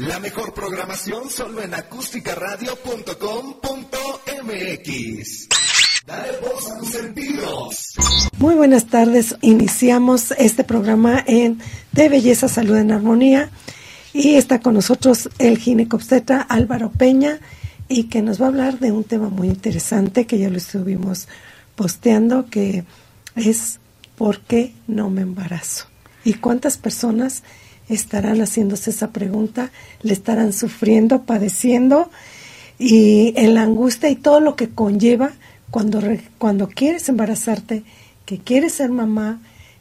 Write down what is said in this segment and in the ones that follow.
La mejor programación solo en acústicaradio.com.mx. Dale voz a tus sentidos. Muy buenas tardes. Iniciamos este programa en De Belleza, Salud en Armonía. Y está con nosotros el ginecobstetra Álvaro Peña y que nos va a hablar de un tema muy interesante que ya lo estuvimos posteando, que es ¿por qué no me embarazo? ¿Y cuántas personas estarán haciéndose esa pregunta, le estarán sufriendo, padeciendo y en la angustia y todo lo que conlleva cuando, cuando quieres embarazarte, que quieres ser mamá,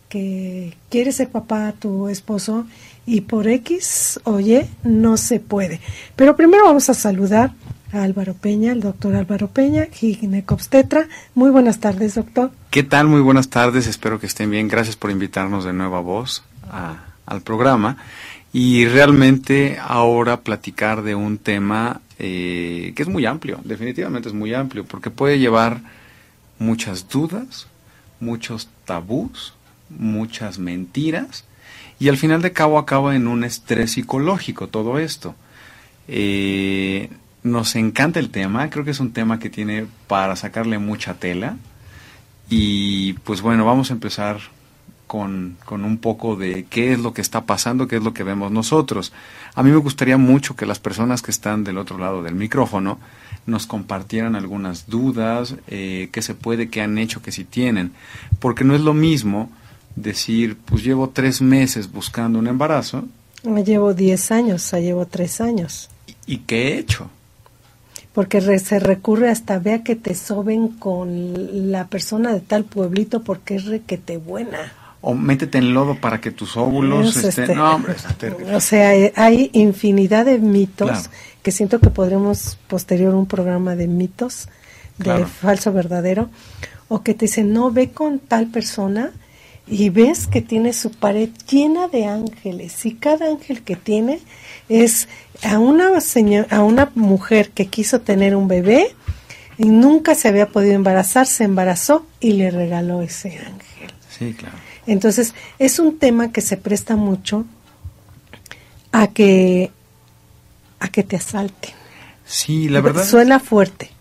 que quieres ser papá a tu esposo y por X o Y no se puede. Pero primero vamos a saludar a Álvaro Peña, el doctor Álvaro Peña, ginecobstetra. Muy buenas tardes, doctor. ¿Qué tal? Muy buenas tardes, espero que estén bien. Gracias por invitarnos de nuevo a vos a al programa y realmente ahora platicar de un tema eh, que es muy amplio, definitivamente es muy amplio, porque puede llevar muchas dudas, muchos tabús, muchas mentiras, y al final de cabo acaba en un estrés psicológico todo esto. Eh, nos encanta el tema, creo que es un tema que tiene para sacarle mucha tela, y pues bueno, vamos a empezar con, un poco de qué es lo que está pasando, qué es lo que vemos nosotros. A mí me gustaría mucho que las personas que están del otro lado del micrófono nos compartieran algunas dudas, eh, qué se puede, qué han hecho, qué si tienen, porque no es lo mismo decir, pues llevo tres meses buscando un embarazo. Me llevo diez años, ya llevo tres años. ¿Y, qué he hecho? porque se recurre hasta vea que te soben con la persona de tal pueblito porque es requete buena o métete en lodo para que tus óvulos estén... Este, no, hombre, o sea, hay infinidad de mitos que siento que podremos posterior un programa de mitos de falso verdadero o que te dicen no ve con tal persona y ves que tiene su pared llena de ángeles y cada ángel que tiene es a una señora, a una mujer que quiso tener un bebé y nunca se había podido embarazar, se embarazó y le regaló ese ángel. Sí, claro. Entonces, es un tema que se presta mucho a que a que te asalten. Sí, la verdad. Suena fuerte,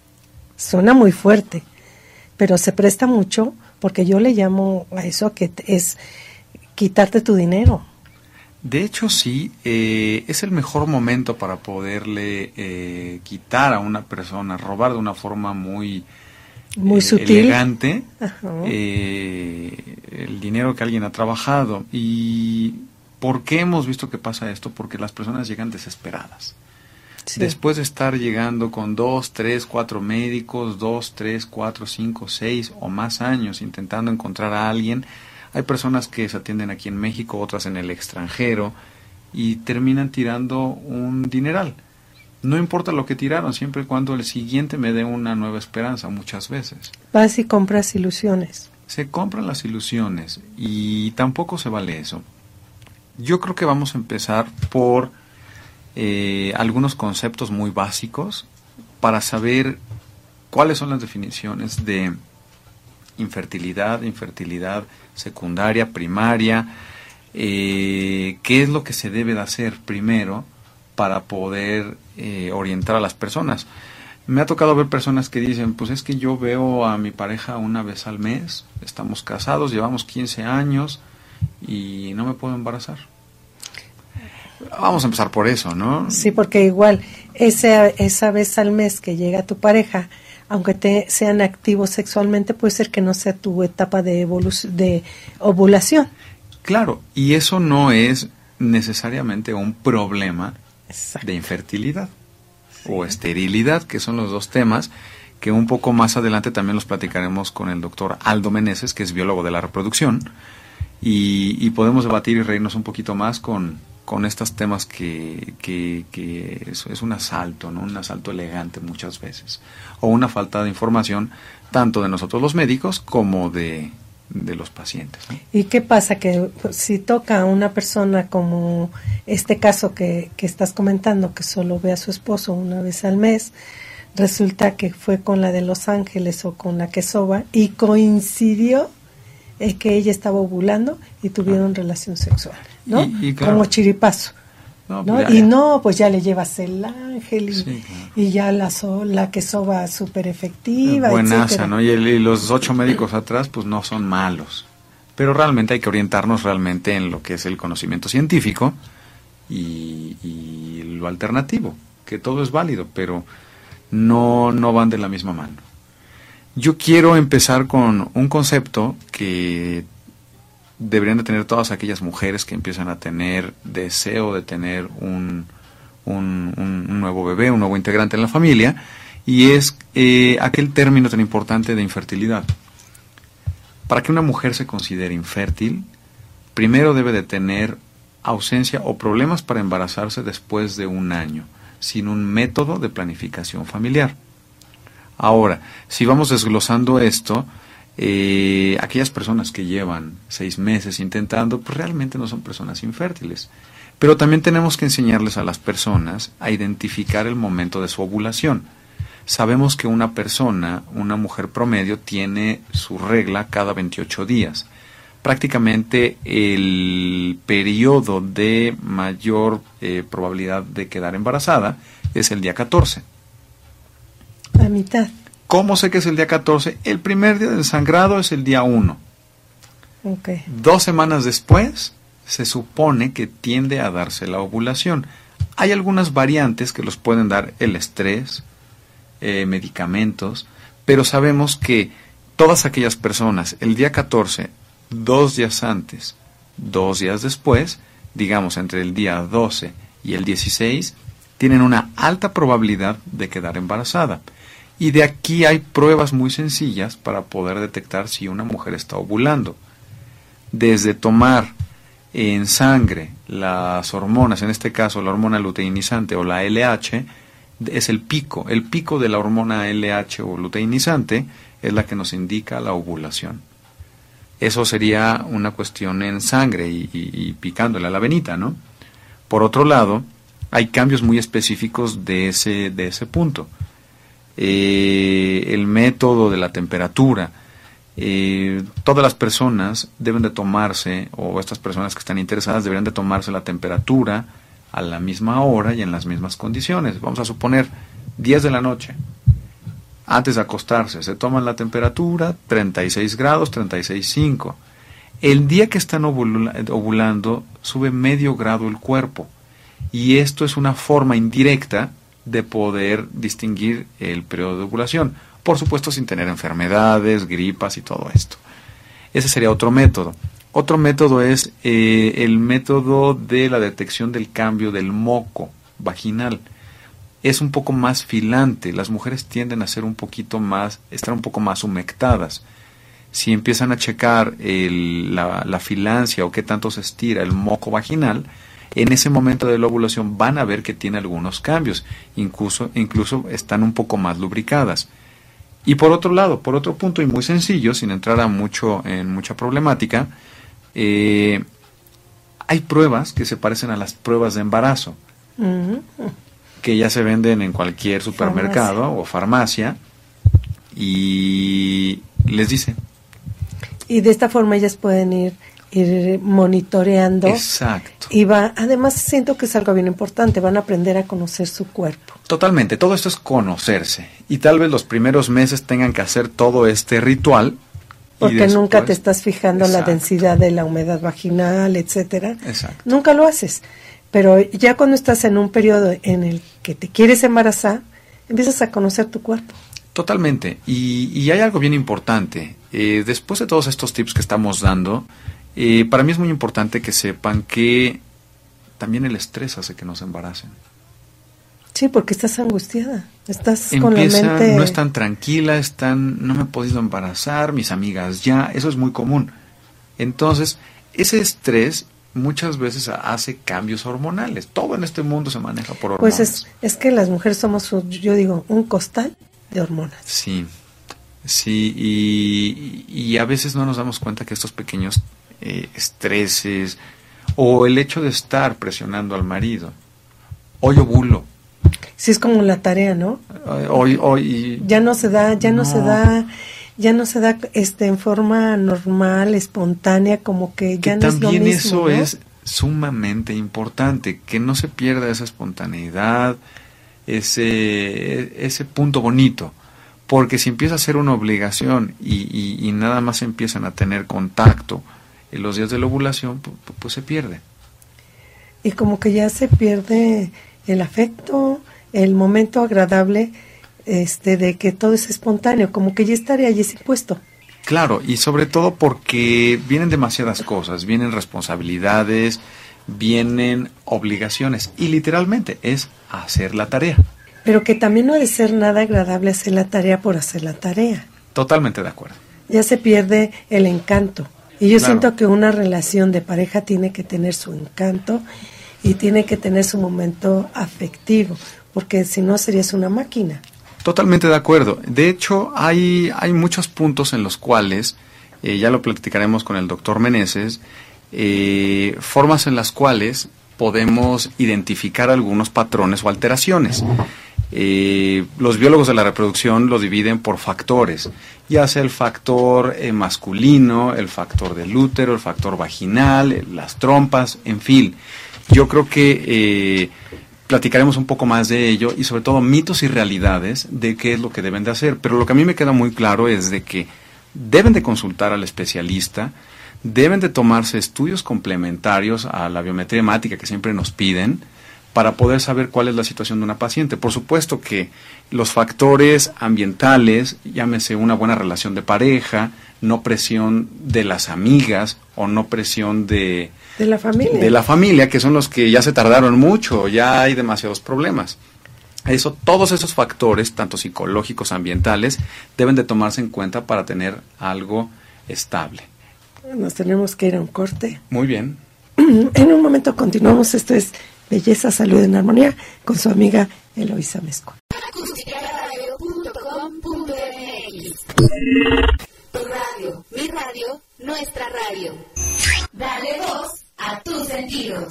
suena muy fuerte, pero se presta mucho porque yo le llamo a eso que es quitarte tu dinero. De hecho, sí, eh, es el mejor momento para poderle eh, quitar a una persona, robar de una forma muy muy eh, sutil. elegante eh, el dinero que alguien ha trabajado. ¿Y por qué hemos visto que pasa esto? Porque las personas llegan desesperadas. Después de estar llegando con dos, tres, cuatro médicos, dos, tres, cuatro, cinco, seis o más años intentando encontrar a alguien, hay personas que se atienden aquí en México, otras en el extranjero, y terminan tirando un dineral. No importa lo que tiraron, siempre y cuando el siguiente me dé una nueva esperanza, muchas veces. Vas y compras ilusiones. Se compran las ilusiones y tampoco se vale eso. Yo creo que vamos a empezar por eh, algunos conceptos muy básicos para saber cuáles son las definiciones de infertilidad, infertilidad secundaria, primaria, eh, qué es lo que se debe de hacer primero para poder eh, orientar a las personas. Me ha tocado ver personas que dicen, pues es que yo veo a mi pareja una vez al mes, estamos casados, llevamos 15 años y no me puedo embarazar. Vamos a empezar por eso, ¿no? Sí, porque igual esa, esa vez al mes que llega tu pareja, aunque te sean activos sexualmente, puede ser que no sea tu etapa de, de ovulación. Claro, y eso no es necesariamente un problema de infertilidad o esterilidad, que son los dos temas que un poco más adelante también los platicaremos con el doctor Aldo Meneses, que es biólogo de la reproducción, y, podemos debatir y reírnos un poquito más con, con estos temas que, que, que es, un asalto, ¿no? un asalto elegante muchas veces, o una falta de información tanto de nosotros los médicos como de, de los pacientes. ¿Y qué pasa? Que pues, si toca a una persona como este caso que, que, estás comentando, que solo ve a su esposo una vez al mes, resulta que fue con la de Los Ángeles o con la que soba y coincidió el que ella estaba ovulando y tuvieron relación sexual, ¿no? Como chiripazo. No, pues ya, y no, pues ya le llevas el ángel y, Sí, claro. y ya la, so- la que soba súper efectiva. Buenaza, etcétera. ¿no? Y, el- y los ocho médicos atrás, pues no son malos. Pero realmente hay que orientarnos realmente en lo que es el conocimiento científico y, y lo alternativo, que todo es válido, pero no, no van de la misma mano. Yo quiero empezar con un concepto que deberían de tener todas aquellas mujeres que empiezan a tener deseo de tener un, un, un- nuevo bebé, un nuevo integrante en la familia, y es eh, aquel término tan importante de infertilidad. Para que una mujer se considere infértil, primero debe de tener ausencia o problemas para embarazarse después de un año, sin un método de planificación familiar. Ahora, si vamos desglosando esto, eh, aquellas personas que llevan seis meses intentando, pues realmente no son personas infértiles. Pero también tenemos que enseñarles a las personas a identificar el momento de su ovulación. Sabemos que una persona, una mujer promedio, tiene su regla cada 28 días. Prácticamente el periodo de mayor eh, probabilidad de quedar embarazada es el día 14. La mitad. ¿Cómo sé que es el día 14? El primer día del sangrado es el día 1. Ok. Dos semanas después se supone que tiende a darse la ovulación. Hay algunas variantes que los pueden dar el estrés, eh, medicamentos, pero sabemos que todas aquellas personas el día 14, dos días antes, dos días después, digamos entre el día 12 y el 16, tienen una alta probabilidad de quedar embarazada. Y de aquí hay pruebas muy sencillas para poder detectar si una mujer está ovulando. Desde tomar en sangre las hormonas, en este caso la hormona luteinizante o la LH, es el pico. El pico de la hormona LH o luteinizante es la que nos indica la ovulación. Eso sería una cuestión en sangre y, y- picándole a la venita, ¿no? Por otro lado, hay cambios muy específicos de ese, de ese punto. Eh, el método de la temperatura. Eh, todas las personas deben de tomarse, o estas personas que están interesadas deberían de tomarse la temperatura a la misma hora y en las mismas condiciones. Vamos a suponer 10 de la noche. Antes de acostarse, se toman la temperatura, 36 grados, 36,5. El día que están ovula- ovulando, sube medio grado el cuerpo. Y esto es una forma indirecta de poder distinguir el periodo de ovulación. Por supuesto, sin tener enfermedades, gripas y todo esto. Ese sería otro método. Otro método es eh, el método de la detección del cambio del moco vaginal. Es un poco más filante. Las mujeres tienden a ser un poquito más, estar un poco más humectadas. Si empiezan a checar el- la, la filancia o qué tanto se estira el moco vaginal, en ese momento de la ovulación van a ver que tiene algunos cambios, incluso, incluso están un poco más lubricadas. Y por otro lado, por otro punto y muy sencillo, sin entrar a mucho en mucha problemática, eh, hay pruebas que se parecen a las pruebas de embarazo, que ya se venden en cualquier supermercado Farmacia. o farmacia, y les dice, Y de esta forma ellas pueden ir, ir monitoreando. exacto. Y va, además siento que es algo bien importante, van a aprender a conocer su cuerpo. Totalmente, todo esto es conocerse. Y tal vez los primeros meses tengan que hacer todo este ritual. Porque nunca te estás fijando en la densidad de la humedad vaginal, etcétera. Exacto. Nunca lo haces. Pero ya cuando estás en un periodo en el que te quieres embarazar, empiezas a conocer tu cuerpo. Totalmente. Y, y hay algo bien importante. Eh, después de todos estos tips que estamos dando, eh, para mí es muy importante que sepan que también el estrés hace que nos embaracen. Sí, porque estás angustiada. Estás con la mente. no están tranquilas, están, no me he podido embarazar, mis amigas ya, eso es muy común. Entonces, ese estrés muchas veces hace cambios hormonales. Todo en este mundo se maneja por hormonas. Pues es, es que las mujeres somos, yo digo, un costal de hormonas. Sí, sí, y, y a veces no nos damos cuenta que estos pequeños eh, estreses o el hecho de estar presionando al marido, hoy ovulo, Sí, es como la tarea, ¿no? eh, hoy, hoy, Ya no se da, ya no, se da, ya no se da este en forma normal, espontánea, como que ya que no es lo también eso ¿no? es sumamente importante, que no se pierda esa espontaneidad, ese, ese punto bonito. Porque si empieza a ser una obligación y, nada más empiezan a tener contacto en los días de la ovulación, pues, pues se pierde. Y como que ya se pierde el afecto, el momento agradable este, de que todo es espontáneo, como que ya estaría allí impuesto. Claro, y sobre todo porque vienen demasiadas cosas, vienen responsabilidades, vienen obligaciones, y literalmente es hacer la tarea. Pero que también no ha de ser nada agradable hacer la tarea por hacer la tarea. Totalmente de acuerdo. Ya se pierde el encanto. Y yo siento que una relación de pareja tiene que tener su encanto y tiene que tener su momento afectivo, porque si no serías una máquina. Totalmente de acuerdo. De hecho, hay, hay muchos puntos en los cuales, eh, ya lo platicaremos con el doctor Meneses, eh, formas en las cuales podemos identificar algunos patrones o alteraciones. Eh, los biólogos de la reproducción lo dividen por factores, ya sea el factor masculino, el factor del útero, el factor vaginal, las trompas, en fin. Yo creo que platicaremos un poco más de ello y sobre todo mitos y realidades de qué es lo que deben de hacer. Pero lo que a mí me queda muy claro es de que deben de consultar al especialista, deben de tomarse estudios complementarios a la biometría hemática que siempre nos piden para poder saber cuál es la situación de una paciente. Por supuesto que los factores ambientales, llámese una buena relación de pareja, no presión de las amigas o no presión de, de la familia. De la familia, que son los que ya se tardaron mucho, ya hay demasiados problemas. Eso, todos esos factores, tanto psicológicos, ambientales, deben de tomarse en cuenta para tener algo estable. Nos tenemos que ir a un corte. Muy bien. En un momento continuamos. Esto es Belleza, Salud en Armonía con su amiga Eloisa Mesco. Tu radio, mi radio, nuestra radio. Dale voz a tus sentidos.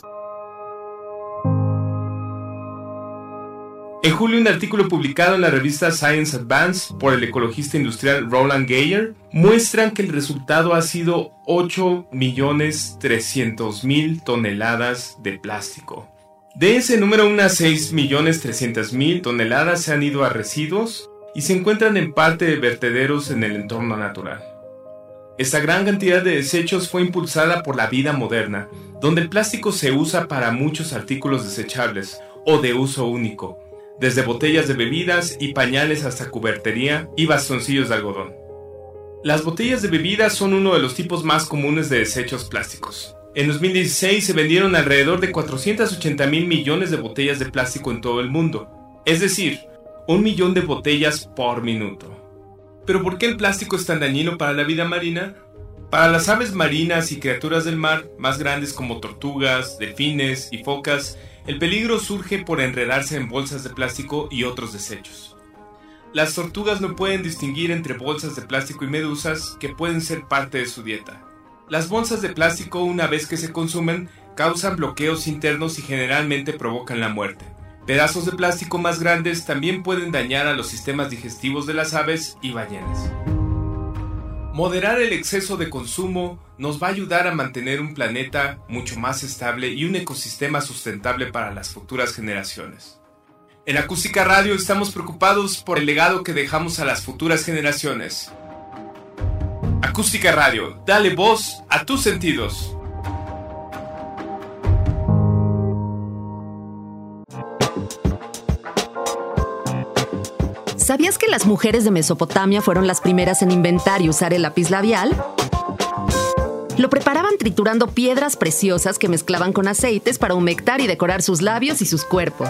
En julio, un artículo publicado en la revista Science Advance por el ecologista industrial Roland Geyer muestran que el resultado ha sido 8.300.000 toneladas de plástico. De ese número, unas 6.300.000 toneladas se han ido a residuos y se encuentran en parte de vertederos en el entorno natural. Esta gran cantidad de desechos fue impulsada por la vida moderna, donde el plástico se usa para muchos artículos desechables o de uso único, desde botellas de bebidas y pañales hasta cubertería y bastoncillos de algodón. Las botellas de bebidas son uno de los tipos más comunes de desechos plásticos. En 2016 se vendieron alrededor de 480 mil millones de botellas de plástico en todo el mundo, es decir, un millón de botellas por minuto. Pero ¿por qué el plástico es tan dañino para la vida marina? Para las aves marinas y criaturas del mar, más grandes como tortugas, delfines y focas, el peligro surge por enredarse en bolsas de plástico y otros desechos. Las tortugas no pueden distinguir entre bolsas de plástico y medusas que pueden ser parte de su dieta. Las bolsas de plástico una vez que se consumen causan bloqueos internos y generalmente provocan la muerte. Pedazos de plástico más grandes también pueden dañar a los sistemas digestivos de las aves y ballenas. Moderar el exceso de consumo nos va a ayudar a mantener un planeta mucho más estable y un ecosistema sustentable para las futuras generaciones. En Acústica Radio estamos preocupados por el legado que dejamos a las futuras generaciones. Acústica Radio, dale voz a tus sentidos. ¿Sabías que las mujeres de Mesopotamia fueron las primeras en inventar y usar el lápiz labial? Lo preparaban triturando piedras preciosas que mezclaban con aceites para humectar y decorar sus labios y sus cuerpos.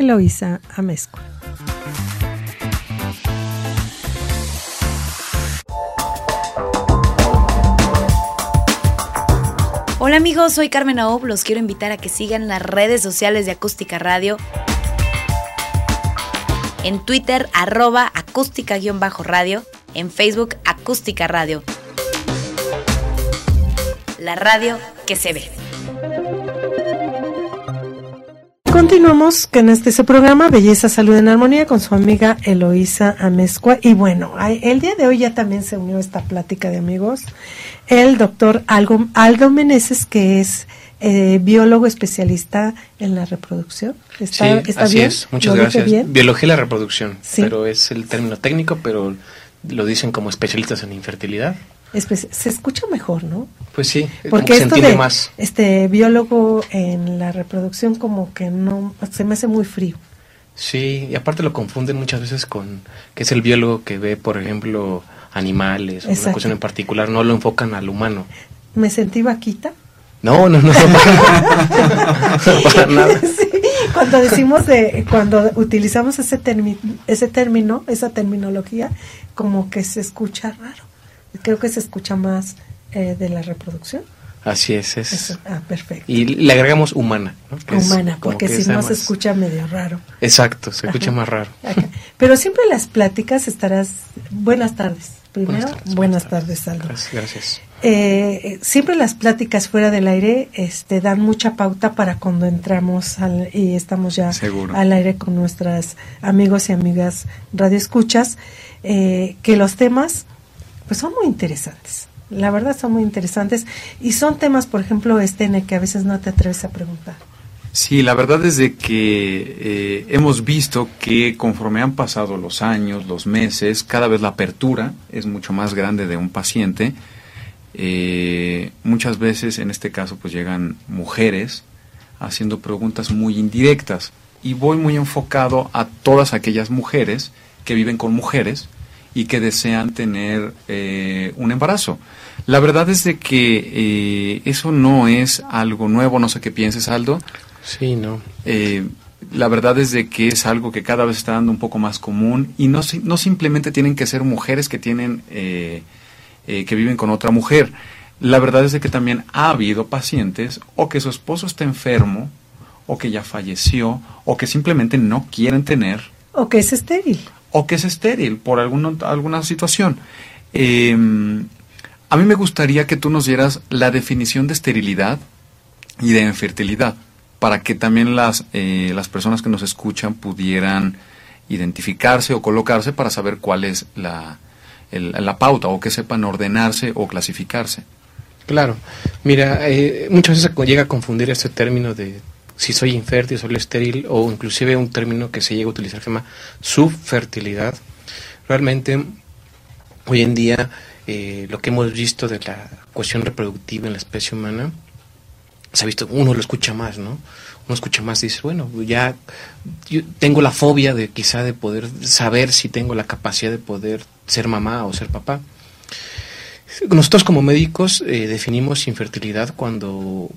Eloisa Amezcua. Hola amigos, soy Carmen Aob, los quiero invitar a que sigan las redes sociales de Acústica Radio. En Twitter, arroba acústica-radio. En Facebook, acústica radio. La radio que se ve. Continuamos con este su programa Belleza, Salud en Armonía con su amiga Eloísa Amezcua. Y bueno, el día de hoy ya también se unió esta plática de amigos el doctor Aldo, Aldo Meneses, que es eh, biólogo especialista en la reproducción. ¿Está, sí, así es. Muchas gracias. Biología de la reproducción, pero es el término técnico, pero lo dicen como especialistas en infertilidad. Se escucha mejor, ¿no? Pues sí, porque esto de más. este biólogo en la reproducción como que no se me hace muy frío. Sí, y aparte lo confunden muchas veces con que es el biólogo que ve, por ejemplo, animales o una cuestión en particular, no lo enfocan al humano. ¿Me sentí vaquita? No, no, no, nada. cuando decimos de, cuando utilizamos ese, ese término, esa terminología, como que se escucha raro. Creo que se escucha más eh, de la reproducción. Así es, es. Ah, perfecto. Y le agregamos humana, ¿no? humana, porque si no se escucha medio raro. Exacto, se escucha más raro. Pero siempre las pláticas estarás. Buenas tardes. Primero, buenas tardes, Aldo. Gracias. Eh, siempre las pláticas fuera del aire este, dan mucha pauta para cuando entramos y estamos ya al aire con nuestras amigos y amigas radioescuchas, eh, que los temas pues son muy interesantes. La verdad son muy interesantes y son temas, por ejemplo, este en el que a veces no te atreves a preguntar. Sí, la verdad es de que eh, hemos visto que conforme han pasado los años, los meses, cada vez la apertura es mucho más grande de un paciente. Eh, muchas veces, en este caso, pues llegan mujeres haciendo preguntas muy indirectas y voy muy enfocado a todas aquellas mujeres que viven con mujeres y que desean tener eh, un embarazo. La verdad es de que eso no es algo nuevo, no sé qué pienses, Aldo. Sí, no. Eh, la verdad es de que es algo que cada vez está dando un poco más común y no, no simplemente tienen que ser mujeres que tienen eh, eh, que viven con otra mujer. La verdad es de que también ha habido pacientes o que su esposo está enfermo o que ya falleció o que simplemente no quieren tener o que es estéril o que es estéril por alguna, alguna situación. Em, a mí me gustaría que tú nos dieras la definición de esterilidad y de infertilidad para que también las, eh, las personas que nos escuchan pudieran identificarse o colocarse para saber cuál es la, la pauta o que sepan ordenarse o clasificarse. Claro, mira, eh, muchas veces llega a confundir este término de si soy infértil, soy estéril, o inclusive un término que se llega a utilizar que se llama subfertilidad. Realmente, hoy en día, eh, lo que hemos visto de la cuestión reproductiva en la especie humana se ha visto, uno lo escucha más, ¿no? Uno escucha más y dice, bueno, ya tengo la fobia de quizá de poder saber si tengo la capacidad de poder ser mamá o ser papá. Nosotros como médicos eh, definimos infertilidad cuando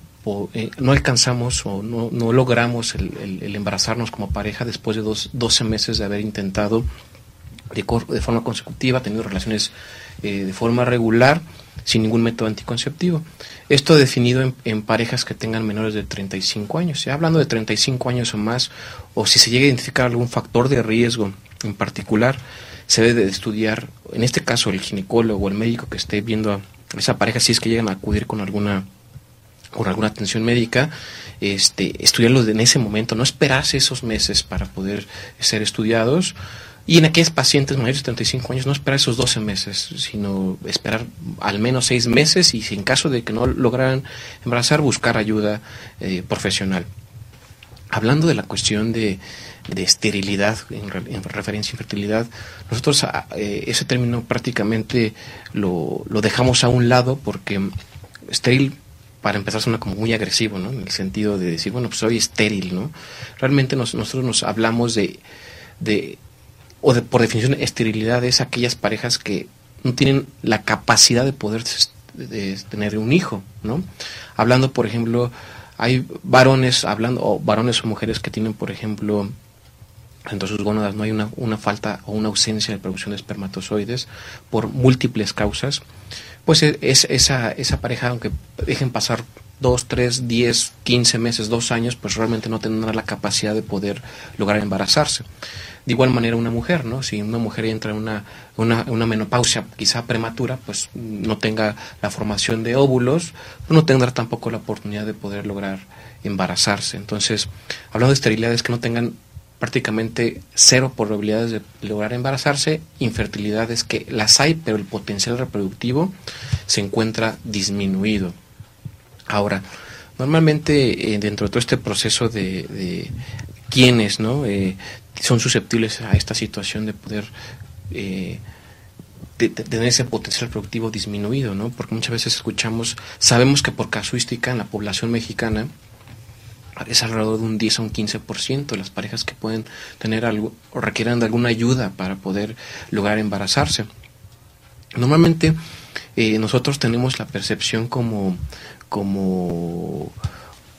eh, no alcanzamos o no, no logramos el, embarazarnos como pareja después de dos, 12 meses de haber intentado de, de forma consecutiva, tenido relaciones eh, de forma regular sin ningún método anticonceptivo. Esto definido en, parejas que tengan menores de 35 años. Ya hablando de 35 años o más, o si se llega a identificar algún factor de riesgo en particular, se debe de estudiar, en este caso el ginecólogo o el médico que esté viendo a esa pareja, si es que llegan a acudir con alguna con alguna atención médica, este, estudiarlo en ese momento, no esperarse esos meses para poder ser estudiados, y en aquellos pacientes mayores de 35 años no esperar esos 12 meses, sino esperar al menos 6 meses y si en caso de que no lograran embarazar, buscar ayuda eh, profesional. hablando de la cuestión de, de esterilidad en, referencia a infertilidad, nosotros ah, eh, ese término prácticamente lo, lo, dejamos a un lado porque estéril para empezar suena como muy agresivo, ¿no? En el sentido de decir, bueno, pues soy estéril, ¿no? Realmente nosotros nos hablamos de, de o de, por definición, esterilidad es aquellas parejas que no tienen la capacidad de poder tener un hijo, ¿no? Hablando, por ejemplo, hay varones hablando, o varones o mujeres que tienen, por ejemplo, entre sus gónadas no hay una, una, falta o una ausencia de producción de espermatozoides por múltiples causas, pues e, es, esa, esa pareja, aunque dejen pasar dos, tres, diez, quince meses, dos años, pues realmente no tendrá la capacidad de poder lograr embarazarse. De igual manera una mujer, ¿no? Si una mujer entra en una, una, una menopausia quizá prematura, pues no tenga la formación de óvulos, no tendrá tampoco la oportunidad de poder lograr embarazarse. Entonces, hablando de esterilidades que no tengan prácticamente cero probabilidades de lograr embarazarse, infertilidades que las hay, pero el potencial reproductivo se encuentra disminuido. Ahora, normalmente eh, dentro de todo este proceso de, quienes ¿no? Eh, son susceptibles a esta situación de poder eh, tener ese potencial reproductivo disminuido, ¿no? porque muchas veces escuchamos, sabemos que por casuística en la población mexicana, es alrededor de un 10 a un 15% de las parejas que pueden tener algo o requieran de alguna ayuda para poder lograr embarazarse. Normalmente eh, nosotros tenemos la percepción como, como,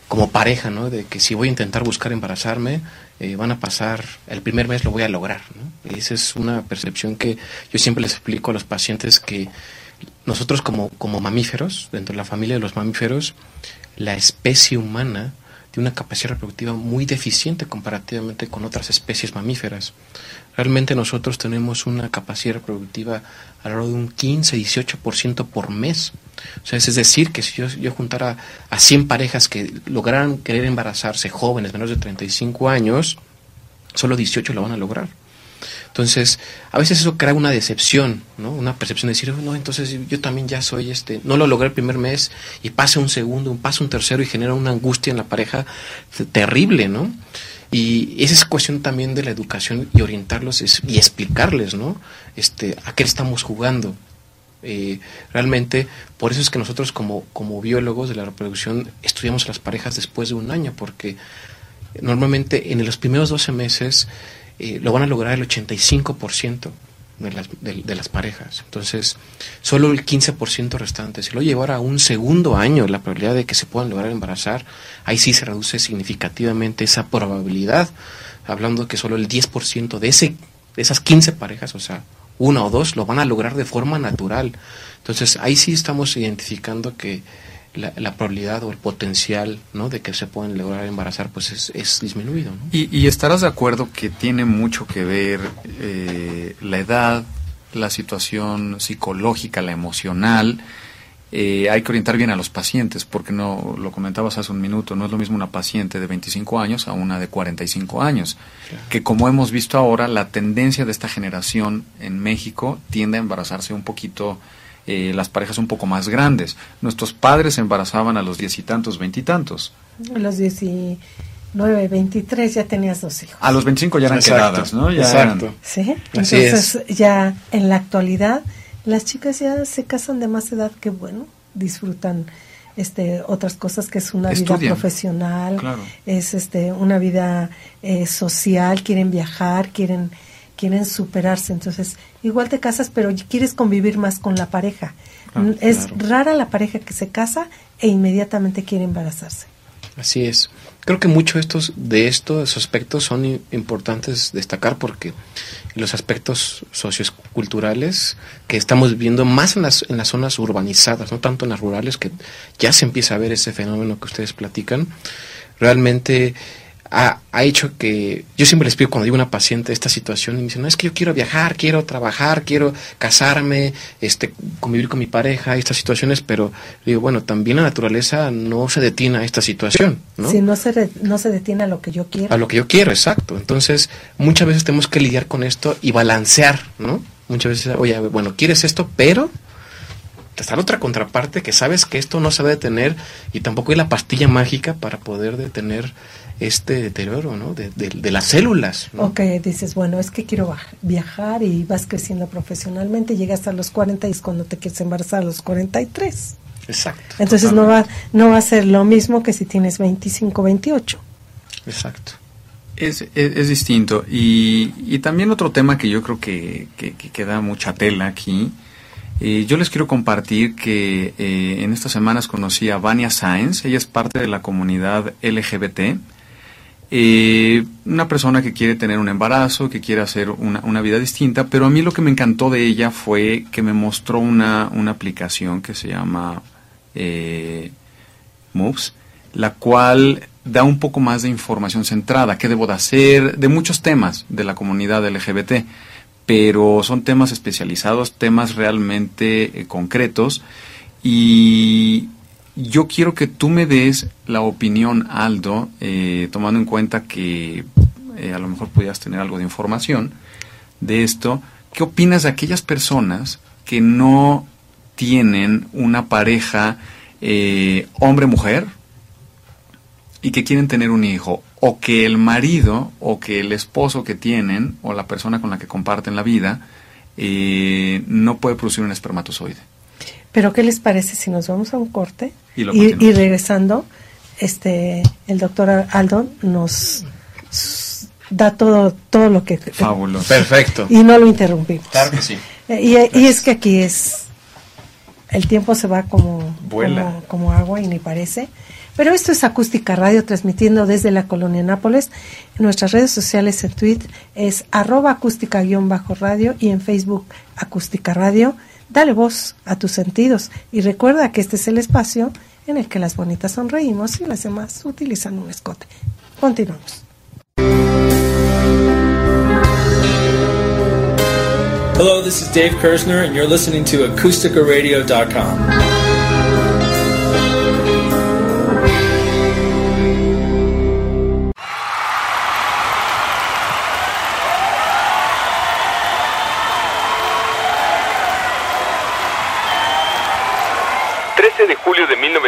como pareja, ¿no? De que si voy a intentar buscar embarazarme, eh, van a pasar, el primer mes lo voy a lograr, ¿no? Esa es una percepción que yo siempre les explico a los pacientes que nosotros como, como mamíferos, dentro de la familia de los mamíferos, la especie humana tiene una capacidad reproductiva muy deficiente comparativamente con otras especies mamíferas. Realmente nosotros tenemos una capacidad reproductiva alrededor de un 15-18% por mes. O sea, es decir, que si yo, yo juntara a 100 parejas que lograran querer embarazarse jóvenes, menores de 35 años, solo 18 lo van a lograr. Entonces, a veces eso crea una decepción, ¿no? Una percepción de decir, no, entonces yo también ya soy este, no lo logré el primer mes y pasa un segundo, pasa un tercero y genera una angustia en la pareja terrible, ¿no? Y esa es cuestión también de la educación y orientarlos y explicarles, ¿no? Este, a qué estamos jugando. Eh, realmente, por eso es que nosotros como, como biólogos de la reproducción estudiamos a las parejas después de un año, porque normalmente en los primeros 12 meses eh, lo van a lograr el 85% de las, de, las parejas. Entonces, solo el 15% restante. Si lo llevara a un segundo año la probabilidad de que se puedan lograr embarazar, ahí sí se reduce significativamente esa probabilidad, hablando que solo el 10% de, ese, de esas 15 parejas, o sea, una o dos, lo van a lograr de forma natural. Entonces, ahí sí estamos identificando que la, probabilidad o el potencial ¿no? de que se puedan lograr embarazar pues es, es disminuido. Y, estarás de acuerdo que tiene mucho que ver eh, la edad, la situación psicológica, la emocional. Eh, hay que orientar bien a los pacientes, porque no lo comentabas hace un minuto, no es lo mismo una paciente de 25 años a una de 45 años, que como hemos visto ahora, la tendencia de esta generación en México tiende a embarazarse un poquito eh, las parejas un poco más grandes. Nuestros padres se embarazaban a los diez y tantos, veintitantos. A los diecinueve, veintitrés ya tenías dos hijos. A los veinticinco ya eran quedadas, ¿no? exacto. Sí, entonces ya en la actualidad las chicas ya se casan de más edad que bueno, disfrutan este otras cosas que es una vida profesional, es este una vida eh, social, quieren viajar, quieren quieren superarse. Entonces, igual te casas, pero quieres convivir más con la pareja. Ah, es rara la pareja que se casa e inmediatamente quiere embarazarse. Así es. Creo que muchos estos, de estos aspectos son importantes destacar porque los aspectos socioculturales que estamos viendo más en las, en las zonas urbanizadas, no tanto en las rurales, que ya se empieza a ver ese fenómeno que ustedes platican, realmente ha, hecho que yo siempre les pido cuando digo a una paciente esta situación y me dicen, no, es que yo quiero viajar, quiero trabajar, quiero casarme, este, convivir con mi pareja, estas situaciones, pero digo, bueno, también la naturaleza no se detiene a esta situación, ¿no? Sí, no se, no se detiene a lo que yo quiero. A lo que yo quiero, exacto. Entonces, muchas veces tenemos que lidiar con esto y balancear, ¿no? Muchas veces, oye, bueno, quieres esto, pero está la otra contraparte que sabes que esto no se va a detener y tampoco hay la pastilla mágica para poder detener este deterioro ¿no? de, de- de las células. ¿no? Ok, dices, bueno, es que quiero viajar y vas creciendo profesionalmente, llegas a los 40 y es cuando te quieres embarazar a los 43. Exacto. Entonces no va, no va a ser lo mismo que si tienes 25, 28. Exacto. Es, es- es distinto. Y, y también otro tema que yo creo que, que, que queda mucha tela aquí. eh, yo les quiero compartir que eh, en estas semanas conocí a Vania Sáenz. Ella es parte de la comunidad LGBT. Eh, una persona que quiere tener un embarazo, que quiere hacer una, una vida distinta, pero a mí lo que me encantó de ella fue que me mostró una, una aplicación que se llama eh, Moves, la cual da un poco más de información centrada, qué debo de hacer, de muchos temas de la comunidad LGBT, pero son temas especializados, temas realmente eh, concretos. Y yo quiero que tú me des la opinión, Aldo, eh, tomando en cuenta que eh, a lo mejor pudieras tener algo de información de esto. ¿Qué opinas de aquellas personas que no tienen una pareja eh, hombre-mujer y que quieren tener un hijo? O que el marido o que el esposo que tienen o la persona con la que comparten la vida eh, no puede producir un espermatozoide. Pero ¿qué les parece si nos vamos a un corte Y lo y, continuamos. y regresando, este, el doctor Aldo nos da todo, todo lo que... Fabuloso. Perfecto. Y no lo interrumpimos. Claro que sí. Eh, Y, y es que aquí es, el tiempo se va como, Vuela. como, como agua y ni parece. Pero esto es Acústica Radio transmitiendo desde la colonia Nápoles. En nuestras redes sociales en Twitter es arroba acústica-radio y en Facebook Acústica Radio. Dale voz a tus sentidos y recuerda que este es el espacio en el que las bonitas sonreímos y las demás utilizan un escote. Continuamos. Hello, this is Dave Kirsner, and you're listening to AcousticARadio.com.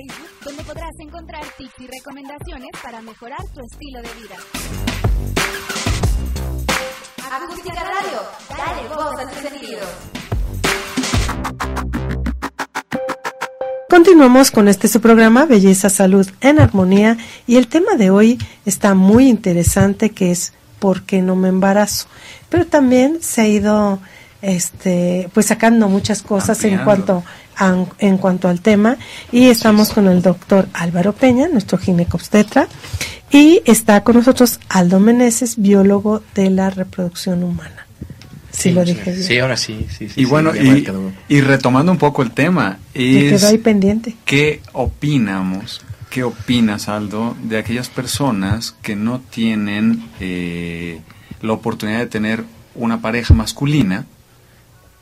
Facebook, donde podrás encontrar tips y recomendaciones para mejorar tu estilo de vida. Acústica Radio, dale voz a tus sentidos. Continuamos con este su programa Belleza, Salud en Armonía y el tema de hoy está muy interesante que es ¿por qué no me embarazo? Pero también se ha ido este pues sacando muchas cosas en cuanto a- en cuanto al tema y estamos con el doctor Álvaro Peña, nuestro ginecobstetra y está con nosotros Aldo Meneses, biólogo de la reproducción humana. Si lo dije bien. Sí, ahora sí. sí, sí Y sí, bueno, y, retomando un poco el tema, es ahí pendiente. ¿qué opinamos? ¿Qué opinas, Aldo, de aquellas personas que no tienen eh, la oportunidad de tener una pareja masculina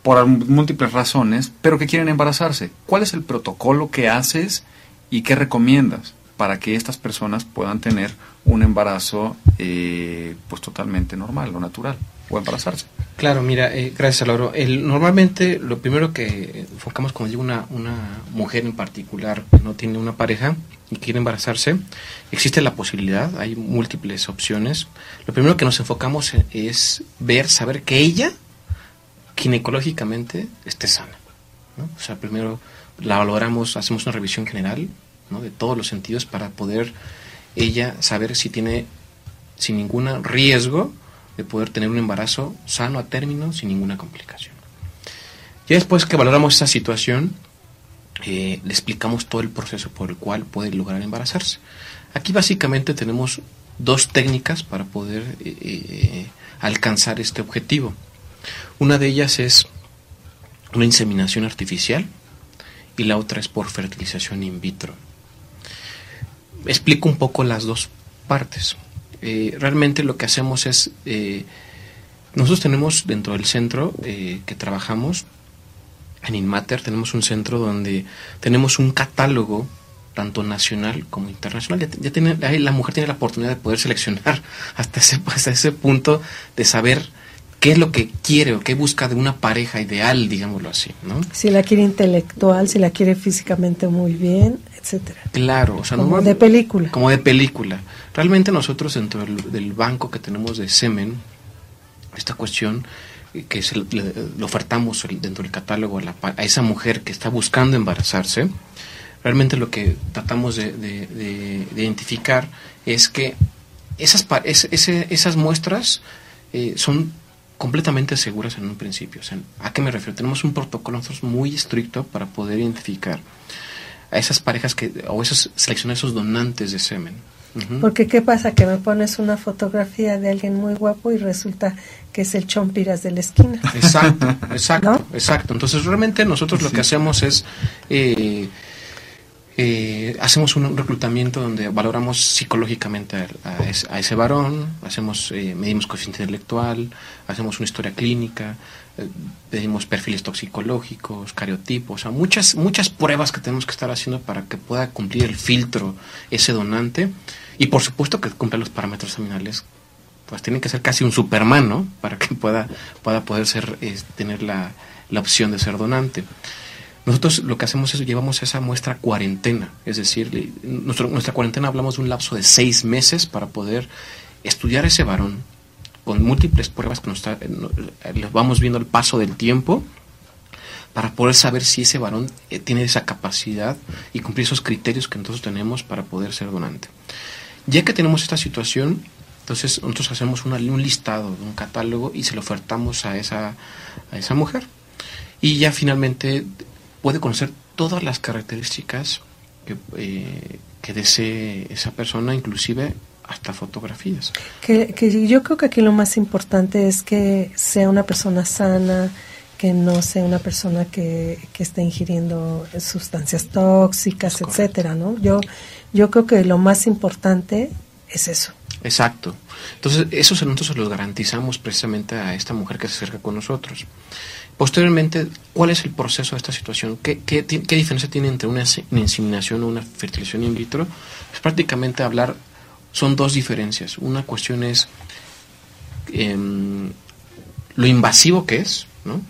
por múltiples razones, pero que quieren embarazarse? ¿Cuál es el protocolo que haces y qué recomiendas para que estas personas puedan tener un embarazo eh, pues totalmente normal o natural o embarazarse? Claro, mira, eh, gracias, Lauro. El, normalmente lo primero que enfocamos cuando llega una, una mujer en particular que no tiene una pareja y quiere embarazarse, existe la posibilidad, hay múltiples opciones. Lo primero que nos enfocamos en- es ver, saber que ella ginecológicamente esté sana. O sea, primero la valoramos, hacemos una revisión general de todos los sentidos para poder ella saber si tiene sin ningún riesgo de poder tener un embarazo sano a término sin ninguna complicación. Ya después que valoramos esa situación, eh, le explicamos todo el proceso por el cual puede lograr embarazarse. Aquí básicamente tenemos dos técnicas para poder eh, eh, alcanzar este objetivo. Una de ellas es una inseminación artificial y la otra es por fertilización in vitro. Explico un poco las dos partes. Eh, realmente lo que hacemos es, eh, nosotros tenemos dentro del centro eh, que trabajamos, en Inmater tenemos un centro donde tenemos un catálogo tanto nacional como internacional. Ya, la mujer tiene la oportunidad de poder seleccionar hasta ese, hasta ese punto de saber qué es lo que quiere o qué busca de una pareja ideal, digámoslo así, ¿no? Si la quiere intelectual, si la quiere físicamente muy bien, etcétera. Claro, o sea, Como de película. Como de película. Realmente nosotros dentro del, del banco que tenemos de semen, esta cuestión eh, que se le, le ofertamos dentro del catálogo a, la a esa mujer que está buscando embarazarse, realmente lo que tratamos de, de- de- de identificar es que esas, es- ese- esas muestras eh, son completamente seguras en un principio. O sea, ¿A qué me refiero? Tenemos un protocolo nosotros muy estricto para poder identificar a esas parejas que o esos seleccionar esos donantes de semen. Porque qué pasa que me pones una fotografía de alguien muy guapo y resulta que es el chompiras de la esquina. Exacto, exacto, ¿No? exacto. Entonces realmente nosotros lo que hacemos es eh, eh, hacemos un reclutamiento donde valoramos psicológicamente a, a es- a ese varón, hacemos eh, medimos coeficiente intelectual, hacemos una historia clínica, eh, pedimos perfiles toxicológicos, cariotipos, o sea, muchas muchas pruebas que tenemos que estar haciendo para que pueda cumplir el filtro ese donante y por supuesto que cumpla los parámetros seminales pues tiene que ser casi un Superman, ¿no? Para que pueda, pueda poder ser, eh, tener la, la opción de ser donante. Nosotros lo que hacemos es llevamos esa muestra a cuarentena, es decir, nuestra cuarentena hablamos de un lapso de seis meses para poder estudiar ese varón con múltiples pruebas que nos está- eh, vamos viendo el paso del tiempo para poder saber si ese varón eh, tiene esa capacidad y cumplir esos criterios que nosotros tenemos para poder ser donante. Ya que tenemos esta situación, entonces nosotros hacemos un listado, un catálogo y se lo ofertamos a esa, a esa mujer. Y ya finalmente puede conocer todas las características que, eh, que desee esa persona, inclusive hasta fotografías. Que, que yo creo que aquí lo más importante es que sea una persona sana, que no sea una persona que, que esté ingiriendo sustancias tóxicas, etcétera, ¿no? Yo, yo creo que lo más importante es eso. Exacto. Entonces, eso se- nosotros se los garantizamos precisamente a esta mujer que se acerca con nosotros. Posteriormente, ¿cuál es el proceso de esta situación? ¿Qué, qué, qué diferencia tiene entre una, inse- una inseminación o una fertilización in vitro? Es prácticamente hablar, son dos diferencias. Una cuestión es em, lo invasivo que es, ¿no?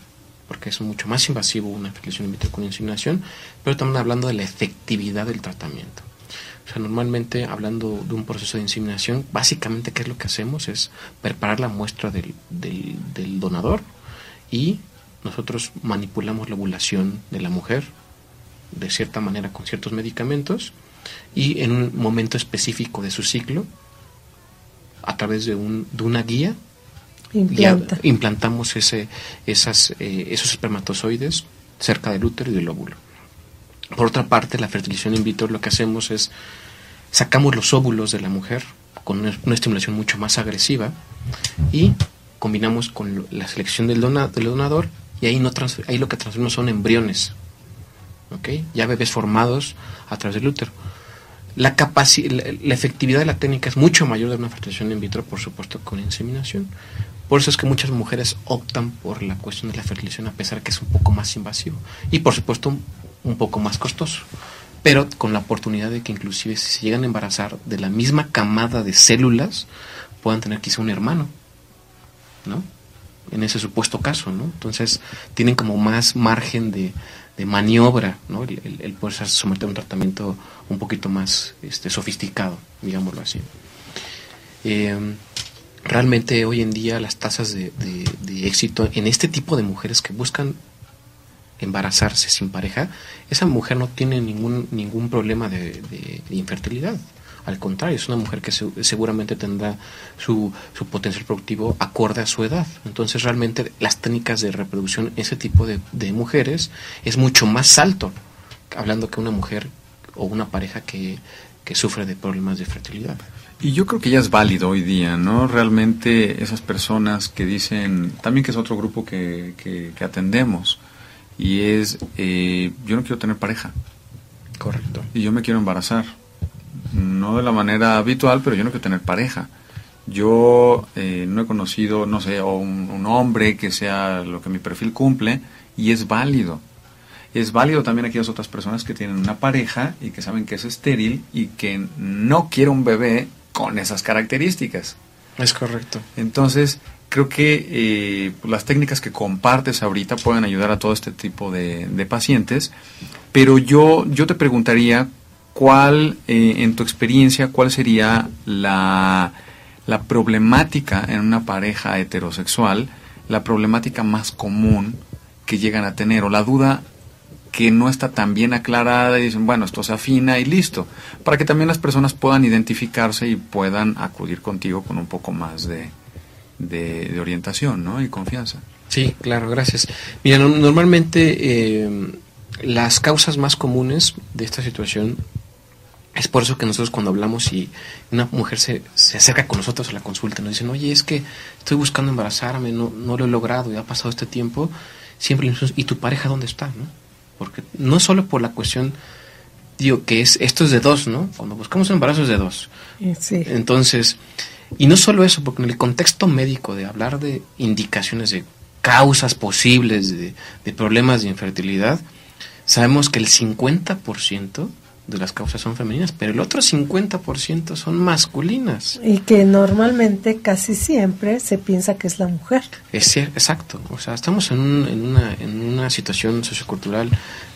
Porque es mucho más invasivo una fertilización in vitro que una inseminación, pero también hablando de la efectividad del tratamiento. O sea, normalmente hablando de un proceso de inseminación, básicamente qué es lo que hacemos es preparar la muestra del, del, del donador y nosotros manipulamos la ovulación de la mujer de cierta manera con ciertos medicamentos y en un momento específico de su ciclo, a través de, un, de una guía, Implanta. ya implantamos ese, esas, eh, esos espermatozoides cerca del útero y del óvulo. Por otra parte, la fertilización in vitro lo que hacemos es sacamos los óvulos de la mujer con una, una estimulación mucho más agresiva y combinamos con la selección del, dona- del donador y ahí, no ahí lo que transferimos son embriones, ¿ok? ya bebés formados a través del útero. La, la efectividad de la técnica es mucho mayor de una fertilización in vitro, por supuesto, con inseminación. Por eso es que muchas mujeres optan por la cuestión de la fertilización, a pesar que es un poco más invasivo. Y por supuesto, un, un poco más costoso. Pero con la oportunidad de que inclusive si se llegan a embarazar de la misma camada de células, puedan tener quizá un hermano. ¿No? En ese supuesto caso, ¿no? Entonces, tienen como más margen de, de maniobra, ¿no? El, poderse someter a un tratamiento un poquito más este, sofisticado, digámoslo así. Eh, realmente hoy en día las tasas de, de- de éxito en este tipo de mujeres que buscan embarazarse sin pareja, esa mujer no tiene ningún, ningún problema de- de infertilidad. Al contrario, es una mujer que se- seguramente tendrá su, su potencial productivo acorde a su edad. Entonces realmente las técnicas de reproducción, ese tipo de, de mujeres, es mucho más alto, hablando que una mujer o una pareja que, que sufre de problemas de fertilidad. Y yo creo que ya es válido hoy día, ¿no? Realmente esas personas que dicen, también que es otro grupo que, que, que atendemos, y es, eh, yo no quiero tener pareja, Correcto. y yo me quiero embarazar. No de la manera habitual, pero yo no quiero tener pareja. Yo eh, no he conocido, no sé, o un, un hombre que sea lo que mi perfil cumple, y es válido. Es válido también aquellas otras personas que tienen una pareja y que saben que es estéril y que no quiere un bebé con esas características. Es correcto. Entonces, creo que eh, las técnicas que compartes ahorita pueden ayudar a todo este tipo de, de pacientes, pero yo, yo te preguntaría cuál, eh, en tu experiencia, cuál sería la, la problemática en una pareja heterosexual, la problemática más común que llegan a tener, o la duda que no está tan bien aclarada y dicen, bueno, esto se afina y listo, para que también las personas puedan identificarse y puedan acudir contigo con un poco más de, de, orientación ¿no? y confianza. Sí, claro, gracias. Mira, no- normalmente eh, las causas más comunes de esta situación es por eso que nosotros cuando hablamos y una mujer se, se acerca con nosotros a la consulta, nos dicen, oye, es que estoy buscando embarazarme, no, no lo he logrado, ya ha pasado este tiempo, siempre le decimos, ¿y tu pareja dónde está? ¿no? Porque no solo por la cuestión, digo, que es esto es de dos, ¿no? Cuando buscamos embarazo es de dos. Eh, Sí. Entonces, y no solo eso, porque en el contexto médico de hablar de indicaciones de causas posibles de, de problemas de infertilidad, sabemos que el 50% de las causas son femeninas, pero el otro 50% son masculinas. Y que normalmente, casi siempre, se piensa que es la mujer. Es cier- exacto, o sea, estamos en, un- en, una, en una situación sociocultural,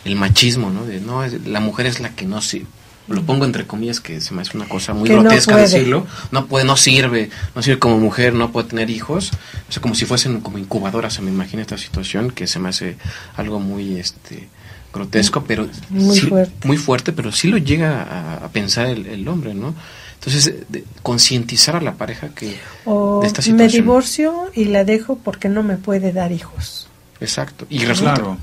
el machismo, ¿no? De, no, es- la mujer es la que no sirve. Lo pongo entre comillas que se me hace una cosa muy Que grotesca decirlo. No puede, no sirve, no sirve como mujer, no puede tener hijos. O sea, como si fuesen como incubadoras, se me imagina esta situación que se me hace algo muy este grotesco, pero Muy sí- fuerte. muy fuerte, pero sí lo llega a, a pensar el, el hombre, ¿no? Entonces, concientizar a la pareja que O de esta me situación. divorcio y la dejo porque no me puede dar hijos. Exacto. Y resulta, Claro.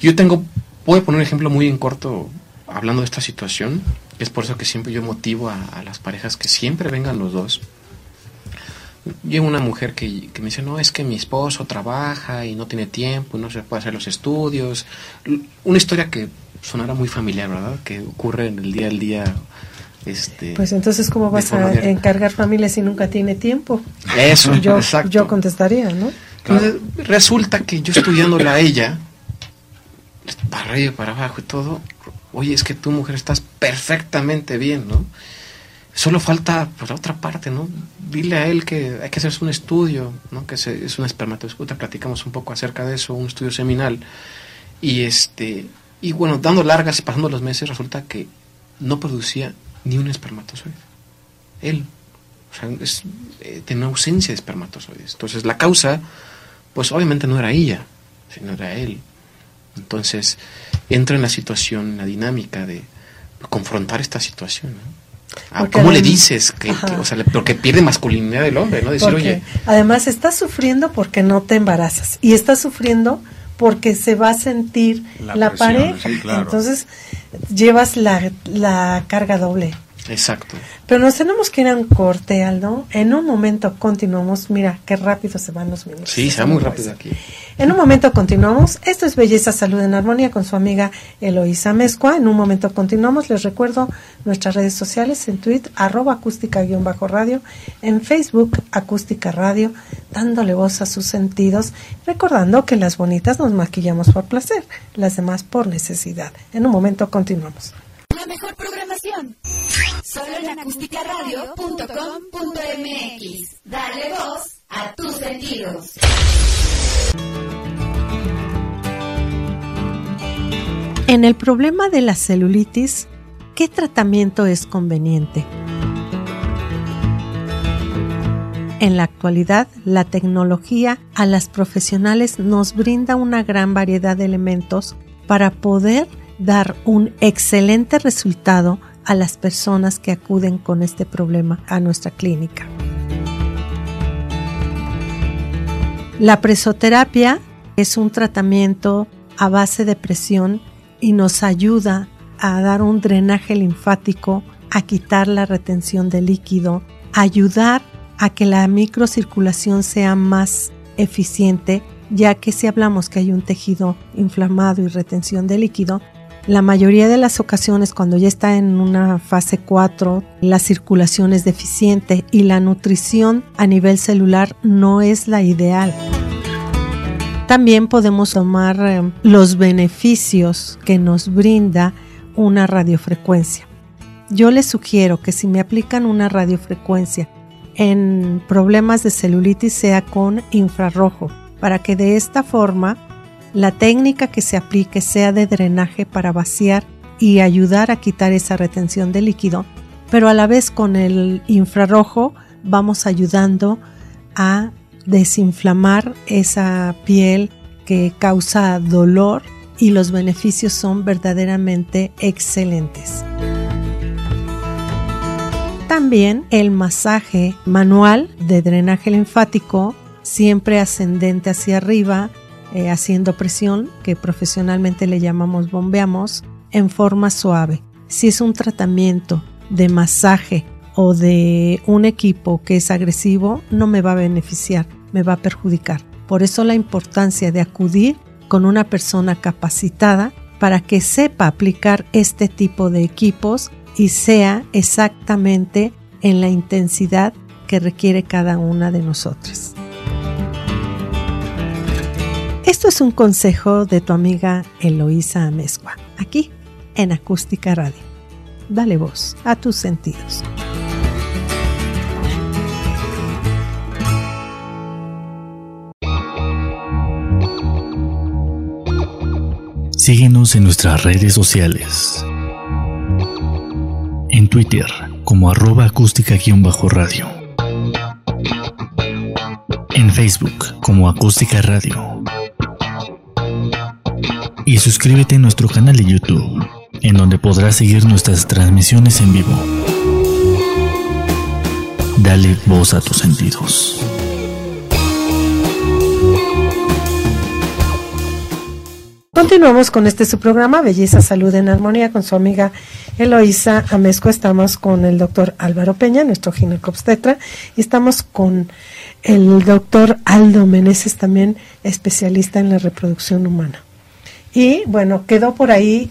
yo tengo, puedo poner un ejemplo muy en corto hablando de esta situación. Es por eso que siempre yo motivo a, a las parejas que siempre vengan los dos. Llega una mujer que, que me dice, no, es que mi esposo trabaja y no tiene tiempo, no se puede hacer los estudios. Una historia que sonará muy familiar, ¿verdad? Que ocurre en el día al día. Este, Pues entonces, ¿cómo vas a encargar familia si nunca tiene tiempo? Eso, yo, exacto. yo contestaría, ¿no? Entonces, resulta que yo estudiándola a ella, para arriba y para abajo y todo, oye, es que tu mujer estás perfectamente bien, ¿no? Solo falta pues, la otra parte, ¿no? Dile a él que hay que hacerse un estudio, ¿no? Que es un espermatozoide, platicamos un poco acerca de eso, un estudio seminal. Y este, y bueno, dando largas y pasando los meses, resulta que no producía ni un espermatozoide. Él. O sea, es, eh, ausencia de espermatozoides. Entonces, la causa, pues obviamente no era ella, sino era él. Entonces, entra en la situación, en la dinámica de confrontar esta situación. ¿no? Ah, ¿Cómo le dices? Que, o sea, le- porque pierde masculinidad del hombre, ¿no? Decir, Porque oye, además estás sufriendo porque no te embarazas y estás sufriendo porque se va a sentir La la, presión, pareja. sí, claro. Entonces llevas la, la carga doble. Exacto. Pero nos tenemos que ir a un corte, Aldo. En un momento continuamos. Mira, qué rápido se van los minutos. Sí, se va muy rápido aquí. En un momento continuamos. Esto es Belleza, Salud en Armonía con su amiga Eloísa Mezcua. En un momento continuamos. Les recuerdo nuestras redes sociales en Twitter, arroba acústica-radio, en Facebook, acústica radio, dándole voz a sus sentidos, recordando que las bonitas nos maquillamos por placer, las demás por necesidad. En un momento continuamos. La mejor programación. Solo en acústicaradio.com.mx. Dale voz a tus sentidos. En el problema de la celulitis, ¿qué tratamiento es conveniente? En la actualidad, la tecnología a las profesionales nos brinda una gran variedad de elementos para poder dar un excelente resultado a las personas que acuden con este problema a nuestra clínica. La presoterapia es un tratamiento a base de presión y nos ayuda a dar un drenaje linfático, a quitar la retención de líquido, ayudar a que la microcirculación sea más eficiente, ya que si hablamos que hay un tejido inflamado y retención de líquido, la mayoría de las ocasiones cuando ya está en una fase 4, la circulación es deficiente y la nutrición a nivel celular no es la ideal. También podemos tomar eh, los beneficios que nos brinda una radiofrecuencia. Yo les sugiero que si me aplican una radiofrecuencia en problemas de celulitis sea con infrarrojo, para que de esta forma la técnica que se aplique sea de drenaje para vaciar y ayudar a quitar esa retención de líquido, pero a la vez con el infrarrojo vamos ayudando a desinflamar esa piel que causa dolor y los beneficios son verdaderamente excelentes. También el masaje manual de drenaje linfático, siempre ascendente hacia arriba, eh, haciendo presión, que profesionalmente le llamamos bombeamos, en forma suave. Si es un tratamiento de masaje o de un equipo que es agresivo, no me va a beneficiar, me va a perjudicar. Por eso la importancia de acudir con una persona capacitada para que sepa aplicar este tipo de equipos y sea exactamente en la intensidad que requiere cada una de nosotras. Esto es un consejo de tu amiga Eloísa Amezcua, aquí en Acústica Radio. Dale voz a tus sentidos. Síguenos en nuestras redes sociales. En Twitter como arroba acústica-radio. En Facebook como acústica radio. Y suscríbete a nuestro canal de YouTube, en donde podrás seguir nuestras transmisiones en vivo. Dale voz a tus sentidos. Continuamos con este su programa, Belleza, Salud en Armonía, con su amiga Eloísa Amezco. Estamos con el doctor Álvaro Peña, nuestro ginecobstetra, y estamos con el doctor Aldo Meneses, también especialista en la reproducción humana. Y bueno, quedó por ahí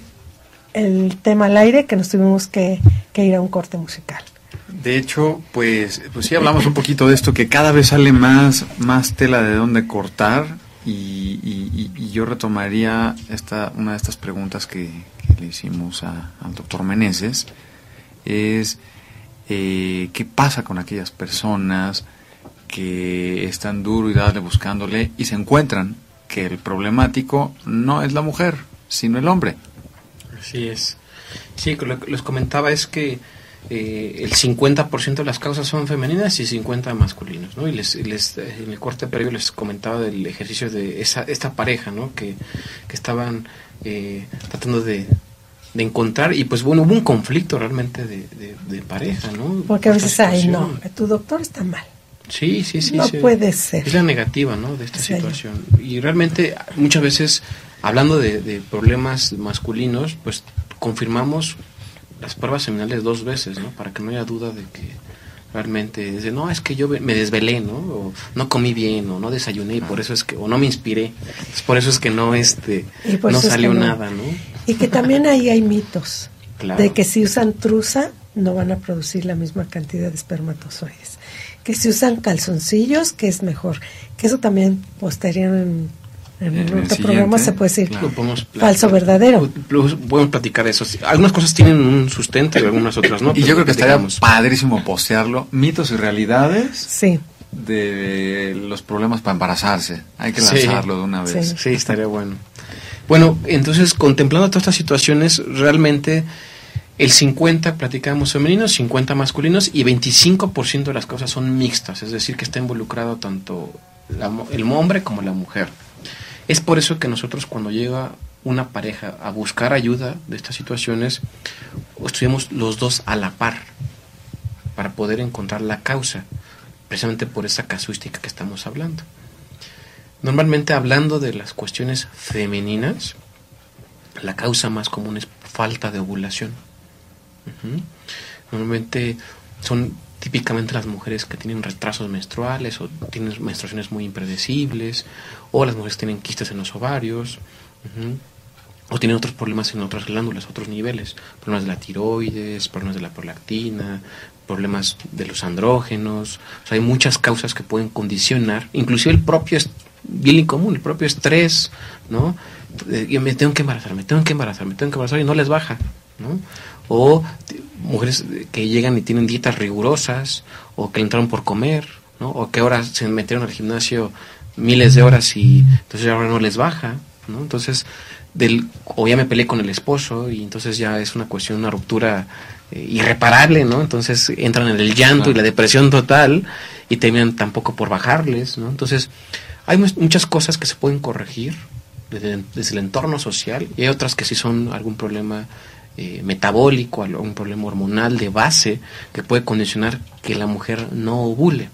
el tema al aire que nos tuvimos que, que ir a un corte musical. De hecho, pues, pues sí hablamos un poquito de esto, que cada vez sale más, más tela de dónde cortar y, y- yo retomaría esta, una de estas preguntas que, que le hicimos a- al doctor Meneses, es eh, qué pasa con aquellas personas que están duro y dale buscándole y se encuentran que el problemático no es la mujer, sino el hombre. Así es. Sí, lo que les comentaba es que eh, el 50% de las causas son femeninas y 50 masculinos, ¿no? Y les, y les, eh, en el corte previo les comentaba del ejercicio de esa, esta pareja, ¿no? Que, que estaban eh, tratando de de encontrar, y pues bueno, hubo un conflicto realmente de, de, pareja, ¿no? Porque a veces, ay, no, tu doctor está mal. Sí, sí, sí. No puede ser. Es la negativa, ¿no? De esta situación. Y realmente, muchas veces, hablando de, de, problemas masculinos, pues confirmamos las pruebas seminales dos veces, ¿no? Para que no haya duda de que realmente dice no es que yo me desvelé no o no comí bien o no desayuné y por eso es que o no me inspiré por eso es que no este no salió nada no y que también ahí hay mitos de que si usan truza no van a producir la misma cantidad de espermatozoides que si usan calzoncillos que es mejor que eso también posterior en en, otro programa se puede decir falso verdadero. Podemos platicar eso. Algunas cosas tienen un sustento y algunas otras no. Y yo creo que estaría padrísimo postearlo. Mitos y realidades. Sí. De los problemas para embarazarse. Hay que lanzarlo de una vez. Sí. estaría bueno. Bueno, entonces contemplando todas estas situaciones, realmente el 50 platicamos femeninos, 50 masculinos y 25% de las cosas son mixtas, es decir, que está involucrado tanto el hombre como la mujer. Es por eso que nosotros cuando llega una pareja a buscar ayuda de estas situaciones, estudiamos los dos a la par para poder encontrar la causa, precisamente por esa casuística que estamos hablando. Normalmente hablando de las cuestiones femeninas, la causa más común es falta de ovulación. Normalmente son típicamente las mujeres que tienen retrasos menstruales o tienen menstruaciones muy impredecibles, o las mujeres que tienen quistes en los ovarios, o tienen otros problemas en otras glándulas, otros niveles, problemas de la tiroides, problemas de la prolactina, problemas de los andrógenos, hay muchas causas que pueden condicionar, inclusive el propio bien común, el propio estrés, ¿no? Eh, yo me tengo que embarazar, me tengo que embarazar, me tengo que embarazar y no les baja, ¿no? O mujeres que llegan y tienen dietas rigurosas, o que entraron por comer, ¿no? o que ahora se metieron al gimnasio miles de horas y entonces ahora no les baja, ¿no? Entonces, del, o ya me peleé con el esposo y entonces ya es una cuestión, una ruptura eh, irreparable, ¿no? Entonces entran en el llanto y la depresión total y terminan tampoco por bajarles, ¿no? Entonces, hay muchas cosas que se pueden corregir desde, desde el entorno social y hay otras que sí son algún problema eh, metabólico, un problema hormonal de base que puede condicionar que la mujer no ovule.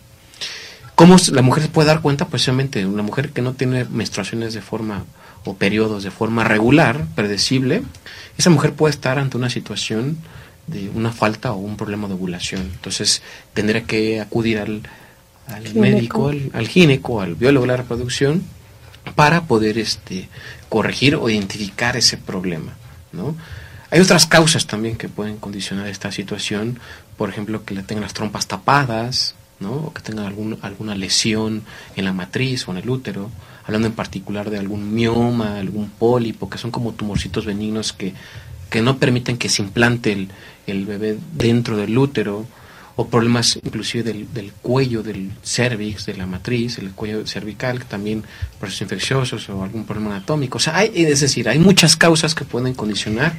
¿Cómo la mujer se puede dar cuenta? Pues obviamente una mujer que no tiene menstruaciones de forma o periodos de forma regular, predecible, esa mujer puede estar ante una situación de una falta o un problema de ovulación. Entonces tendría que acudir al, médico, al, al gineco, al biólogo de la reproducción, para poder este, corregir o identificar ese problema. ¿no? Hay otras causas también que pueden condicionar esta situación, por ejemplo, que le tengan las trompas tapadas, ¿no? o que tengan algún, alguna lesión en la matriz o en el útero, hablando en particular de algún mioma, algún pólipo, que son como tumorcitos benignos que, que no permiten que se implante el, el bebé dentro del útero, o problemas inclusive del, del, cuello, del cervix, de la matriz, el cuello cervical, también procesos infecciosos o algún problema anatómico. O sea, hay, es decir, hay muchas causas que pueden condicionar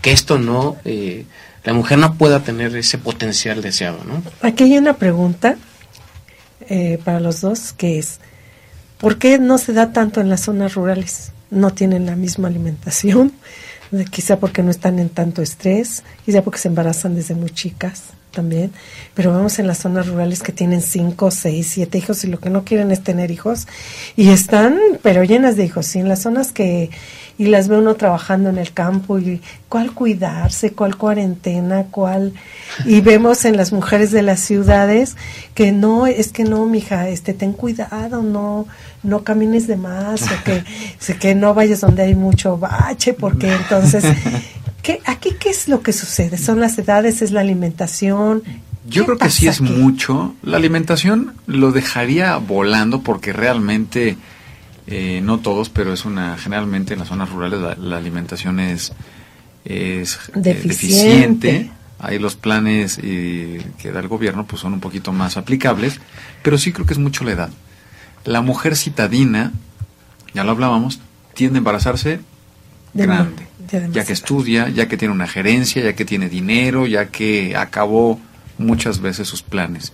que esto no, eh, la mujer no pueda tener ese potencial deseado, ¿no? Aquí hay una pregunta eh, para los dos que es, ¿por qué no se da tanto en las zonas rurales? No tienen la misma alimentación, quizá porque no están en tanto estrés, quizá porque se embarazan desde muy chicas también, pero vamos en las zonas rurales que tienen cinco, seis, siete hijos y lo que no quieren es tener hijos. Y están pero llenas de hijos. Y en las zonas que y las ve uno trabajando en el campo y cuál cuidarse, cuál cuarentena, cuál y vemos en las mujeres de las ciudades que no es que no, mija, este ten cuidado, no no camines de más o que que no vayas donde hay mucho bache porque entonces ¿Qué, ¿Aquí qué es lo que sucede? ¿Son las edades? ¿Es la alimentación? Yo creo que sí es mucho. La alimentación lo dejaría volando porque realmente, eh, no todos, pero es una, generalmente en las zonas rurales la, alimentación es, es eh, deficiente. Ahí los planes eh, que da el gobierno pues son un poquito más aplicables, pero sí creo que es mucho la edad. La mujer citadina, ya lo hablábamos, tiende a embarazarse grande ya que estudia, ya que tiene una gerencia, ya que tiene dinero, ya que acabó muchas veces sus planes.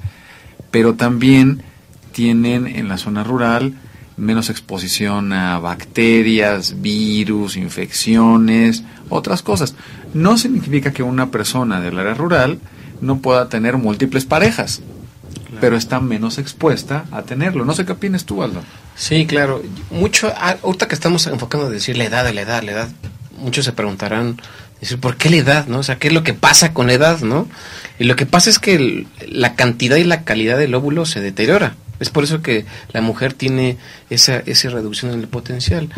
Pero también tienen en la zona rural menos exposición a bacterias, virus, infecciones, otras cosas. No significa que una persona del área rural no pueda tener múltiples parejas, pero está menos expuesta a tenerlo. No sé qué opinas tú, Aldo. Sí, claro. Mucho, ah, ahorita que estamos enfocando en decir la edad, la edad, la edad, muchos se preguntarán, ¿por qué la edad, no? O sea, ¿qué es lo que pasa con la edad, no? Y lo que pasa es que la cantidad y la calidad del óvulo se deteriora. Es por eso que la mujer tiene esa, esa reducción en el potencial.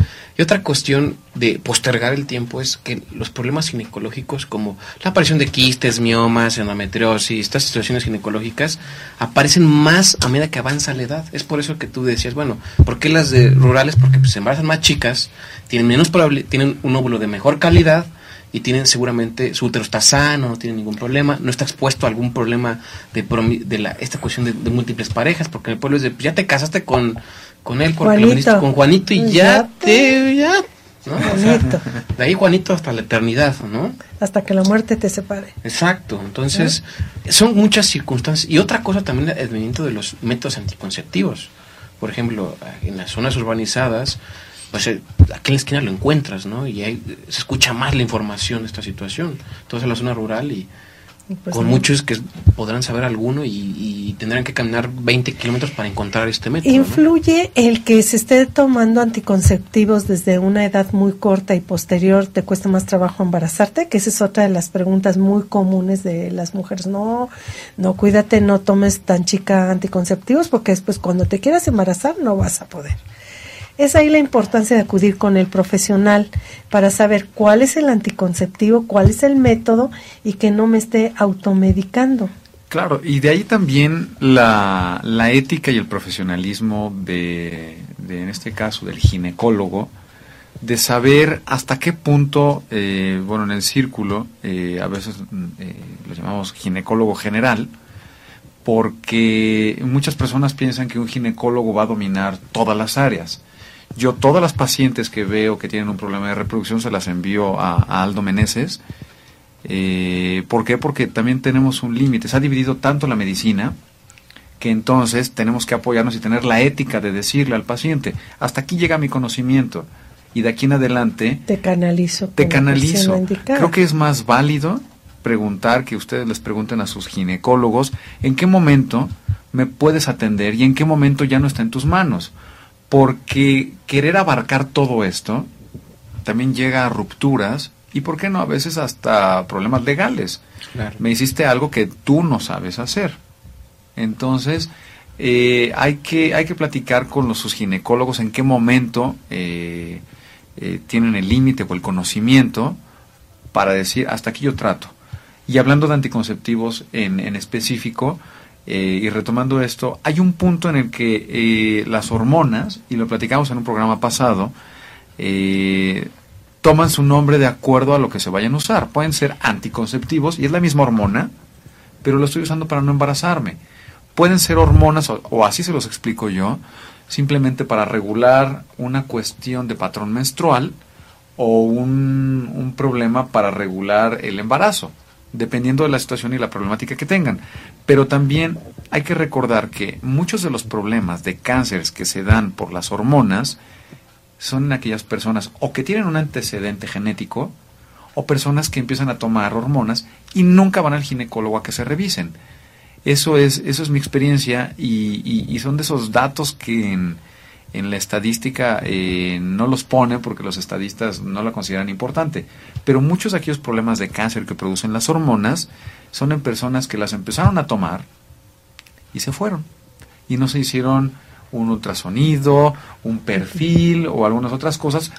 Y otra cuestión de postergar el tiempo es que los problemas ginecológicos como la aparición de quistes, miomas, endometriosis, estas situaciones ginecológicas aparecen más a medida que avanza la edad. Es por eso que tú decías, bueno, ¿por qué las de rurales? Porque pues, se embarazan más chicas, tienen menos tienen un óvulo de mejor calidad y tienen seguramente su útero está sano, no tiene ningún problema, no está expuesto a algún problema de, promi- de la, esta cuestión de, de múltiples parejas, porque en el pueblo es de, ya te casaste con, con él, porque lo Juanito. con Juanito y ya, Ya te, ya, ¿no? O sea, Juanito. de ahí Juanito hasta la eternidad, ¿no? Hasta que la muerte te separe. Exacto, entonces son muchas circunstancias. Y otra cosa también el advenimiento de los métodos anticonceptivos. Por ejemplo, en las zonas urbanizadas, pues eh, aquí en la esquina lo encuentras, ¿no? Y ahí se escucha más la información de esta situación. Entonces en la zona rural y pues con no. muchos que podrán saber alguno y, y tendrán que caminar 20 kilómetros para encontrar este método. ¿no? ¿Influye el que se esté tomando anticonceptivos desde una edad muy corta y posterior, te cuesta más trabajo embarazarte? Que esa es otra de las preguntas muy comunes de las mujeres. No, no, cuídate, no tomes tan chica anticonceptivos porque después cuando te quieras embarazar no vas a poder. Es ahí la importancia de acudir con el profesional para saber cuál es el anticonceptivo, cuál es el método y que no me esté automedicando. Claro, y de ahí también la, la ética y el profesionalismo de, en este caso, del ginecólogo, de saber hasta qué punto, eh, bueno, en el círculo, eh, a veces mm, eh, lo llamamos ginecólogo general, porque muchas personas piensan que un ginecólogo va a dominar todas las áreas. Yo todas las pacientes que veo que tienen un problema de reproducción se las envío a, a Aldo Meneses. Eh, ¿Por qué? Porque también tenemos un límite. Se ha dividido tanto la medicina que entonces tenemos que apoyarnos y tener la ética de decirle al paciente, hasta aquí llega mi conocimiento y de aquí en adelante Te canalizo. te canalizo. Creo que es más válido preguntar, que ustedes les pregunten a sus ginecólogos, en qué momento me puedes atender y en qué momento ya no está en tus manos. Porque querer abarcar todo esto también llega a rupturas y, ¿por qué no? A veces hasta problemas legales. Claro. Me hiciste algo que tú no sabes hacer. Entonces, eh, hay, que, hay que platicar con los, sus ginecólogos en qué momento eh, eh, tienen el límite o el conocimiento para decir, hasta aquí yo trato. Y hablando de anticonceptivos en, en específico, eh, y retomando esto, hay un punto en el que eh, las hormonas, y lo platicamos en un programa pasado, eh, toman su nombre de acuerdo a lo que se vayan a usar. Pueden ser anticonceptivos, y es la misma hormona, pero lo estoy usando para no embarazarme. Pueden ser hormonas, o, o así se los explico yo, simplemente para regular una cuestión de patrón menstrual o un, un problema para regular el embarazo, dependiendo de la situación y la problemática que tengan. Pero también hay que recordar que muchos de los problemas de cánceres que se dan por las hormonas son en aquellas personas o que tienen un antecedente genético o personas que empiezan a tomar hormonas y nunca van al ginecólogo a que se revisen. Eso es, eso es mi experiencia y, son de esos datos que en la estadística eh, no los pone porque los estadistas no la consideran importante. Pero muchos de aquellos problemas de cáncer que producen las hormonas son en personas que las empezaron a tomar y se fueron. Y no se hicieron un ultrasonido, un perfil o algunas otras cosas,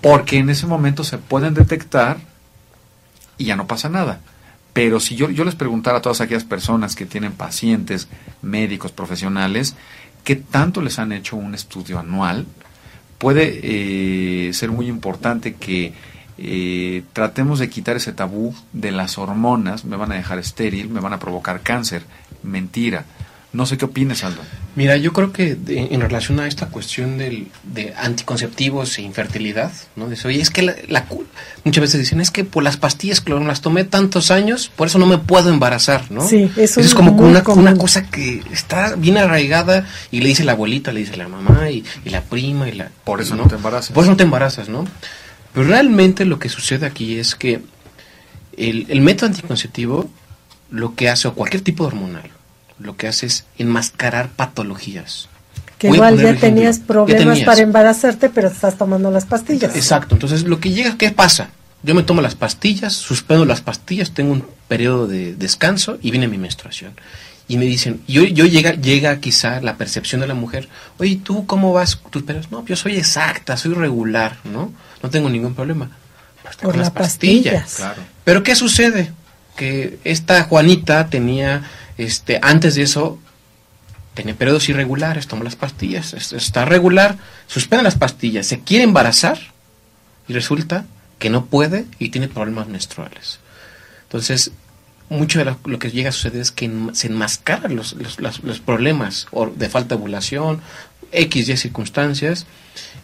porque en ese momento se pueden detectar y ya no pasa nada. Pero si yo, yo les preguntara a todas aquellas personas que tienen pacientes, médicos, profesionales, ¿qué tanto les han hecho un estudio anual? Puede eh, ser muy importante que eh, tratemos de quitar ese tabú de las hormonas, me van a dejar estéril, me van a provocar cáncer. Mentira. No sé qué opinas, Aldo. Mira, yo creo que de- en relación a esta cuestión del, de anticonceptivos e infertilidad, ¿no? Dice, oye, es que la, la muchas veces dicen, es que por las pastillas que las tomé tantos años, por eso no me puedo embarazar, ¿no? Sí, eso es es como una, común. una cosa que está bien arraigada y le dice la abuelita, le dice la mamá y, y la prima y la... Por eso no te embarazas. Por eso no te embarazas, ¿no? Pero realmente lo que sucede aquí es que el, el método anticonceptivo lo que hace, o cualquier tipo de hormonal, lo que hace es enmascarar patologías. Que Voy igual ya ejemplo. tenías Ya problemas tenías. para embarazarte, pero estás tomando las pastillas. Exacto, entonces lo que llega, ¿qué pasa? Yo me tomo las pastillas, suspendo las pastillas, tengo un periodo de descanso y viene mi menstruación. Y me dicen, yo, yo llega, llega quizá la percepción de la mujer, oye, ¿tú cómo vas tus periodos? No, yo soy exacta, soy regular, ¿no? No tengo ningún problema. Pues Por las las pastillas. Claro. Pero ¿qué sucede? Que esta Juanita tenía, este, antes de eso, tenía periodos irregulares, toma las pastillas, es- está regular, suspende las pastillas, se quiere embarazar y resulta que no puede y tiene problemas menstruales. Entonces, mucho de lo, que llega a suceder es que se enmascaran los, los, los problemas de falta de ovulación, X, Y circunstancias,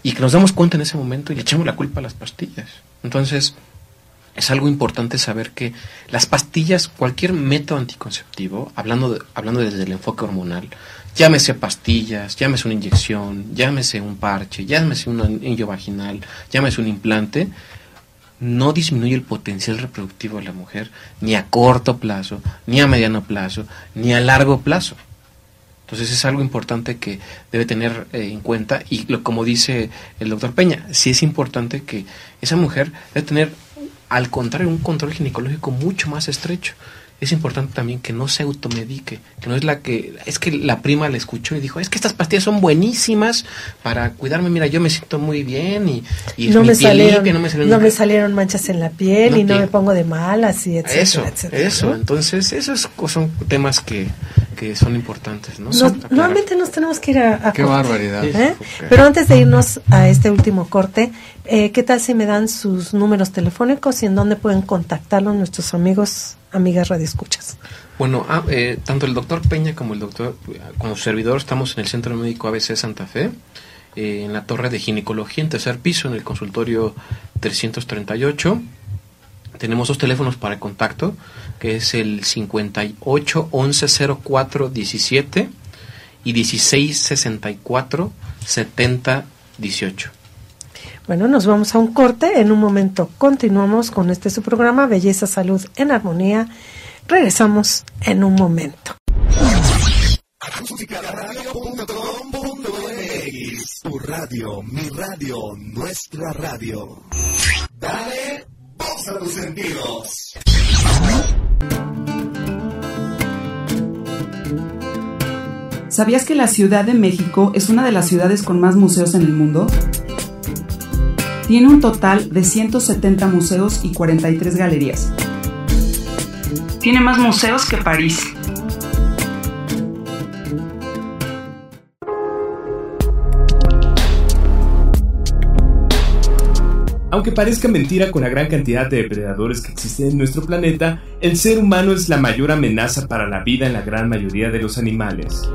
y que nos damos cuenta en ese momento y echamos la culpa a las pastillas. Entonces, es algo importante saber que las pastillas, cualquier método anticonceptivo, hablando, hablando desde el enfoque hormonal, llámese pastillas, llámese una inyección, llámese un parche, llámese un anillo vaginal, llámese un implante, no disminuye el potencial reproductivo de la mujer ni a corto plazo, ni a mediano plazo, ni a largo plazo. Entonces es algo importante que debe tener eh, en cuenta y lo, como dice el doctor Peña, sí es importante que esa mujer debe tener, al contrario, un control ginecológico mucho más estrecho. Es importante también que no se automedique, que no es la que, es que la prima le escuchó y dijo, es que estas pastillas son buenísimas para cuidarme, mira, yo me siento muy bien y, y no, me salieron, limpia, no me salieron no me salieron manchas en la piel No y no me pongo de malas y etcétera, eso, etcétera, eso. Entonces, esos son temas que, que son importantes, ¿no? Nos- nuevamente nos tenemos que ir a, a Qué corte, barbaridad. ¿eh? Pero antes de irnos a este último corte, eh, ¿qué tal si me dan sus números telefónicos y en dónde pueden contactarlos nuestros amigos, amigas radioescuchas? Bueno, ah, eh, tanto el doctor Peña como el doctor, como su servidor, estamos en el Centro Médico ABC Santa Fe, eh, en la torre de ginecología, en tercer piso, en el consultorio 338. Tenemos dos teléfonos para contacto, que es el 58 11 04 17 y 16 64 70 18. Bueno, nos vamos a un corte. En un momento continuamos con este su programa, Belleza, Salud en Armonía. Regresamos en un momento. Tu radio, mi radio, nuestra radio. Dale voz a tus sentidos. ¿Sabías que la Ciudad de México es una de las ciudades con más museos en el mundo? Tiene un total de 170 museos y 43 galerías. Tiene más museos que París. Aunque parezca mentira con la gran cantidad de depredadores que existen en nuestro planeta, el ser humano es la mayor amenaza para la vida en la gran mayoría de los animales.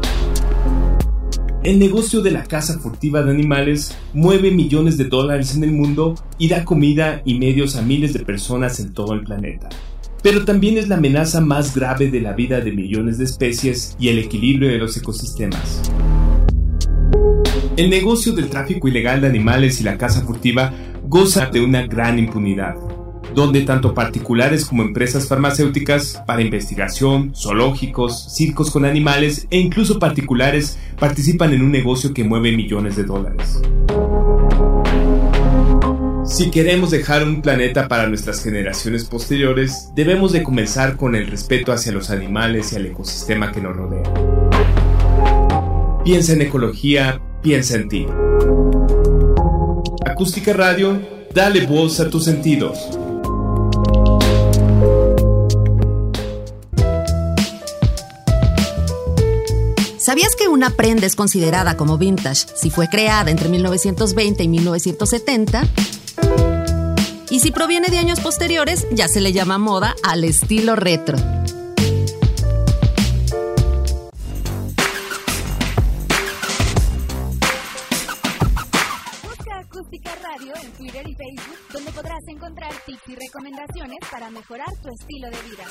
El negocio de la caza furtiva de animales mueve millones de dólares en el mundo y da comida y medios a miles de personas en todo el planeta. Pero también es la amenaza más grave de la vida de millones de especies y el equilibrio de los ecosistemas. El negocio del tráfico ilegal de animales y la caza furtiva goza de una gran impunidad, donde tanto particulares como empresas farmacéuticas para investigación, zoológicos, circos con animales e incluso particulares participan en un negocio que mueve millones de dólares. Si queremos dejar un planeta para nuestras generaciones posteriores, debemos de comenzar con el respeto hacia los animales y al ecosistema que nos rodea. Piensa en ecología, piensa en ti. Acústica Radio, dale voz a tus sentidos. ¿Sabías que una prenda es considerada como vintage si fue creada entre 1920 y 1970? Y si proviene de años posteriores, ya se le llama moda al estilo retro. Encontrar tips y recomendaciones para mejorar tu estilo de vida.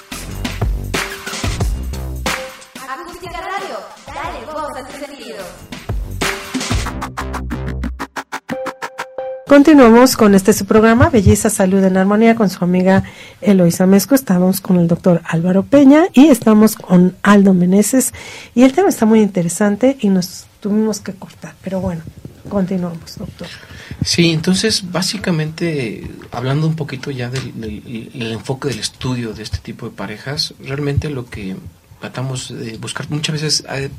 Acústica Radio, dale voz. Continuamos con este su programa, Belleza, Salud en Armonía, con su amiga Eloisa Mezco. Estamos con el doctor Álvaro Peña y estamos con Aldo Meneses. Y el tema está muy interesante y nos tuvimos que cortar. Pero bueno, continuamos, doctor. Sí, entonces básicamente hablando un poquito ya del, del- del enfoque del estudio de este tipo de parejas, realmente lo que tratamos de buscar muchas veces eh,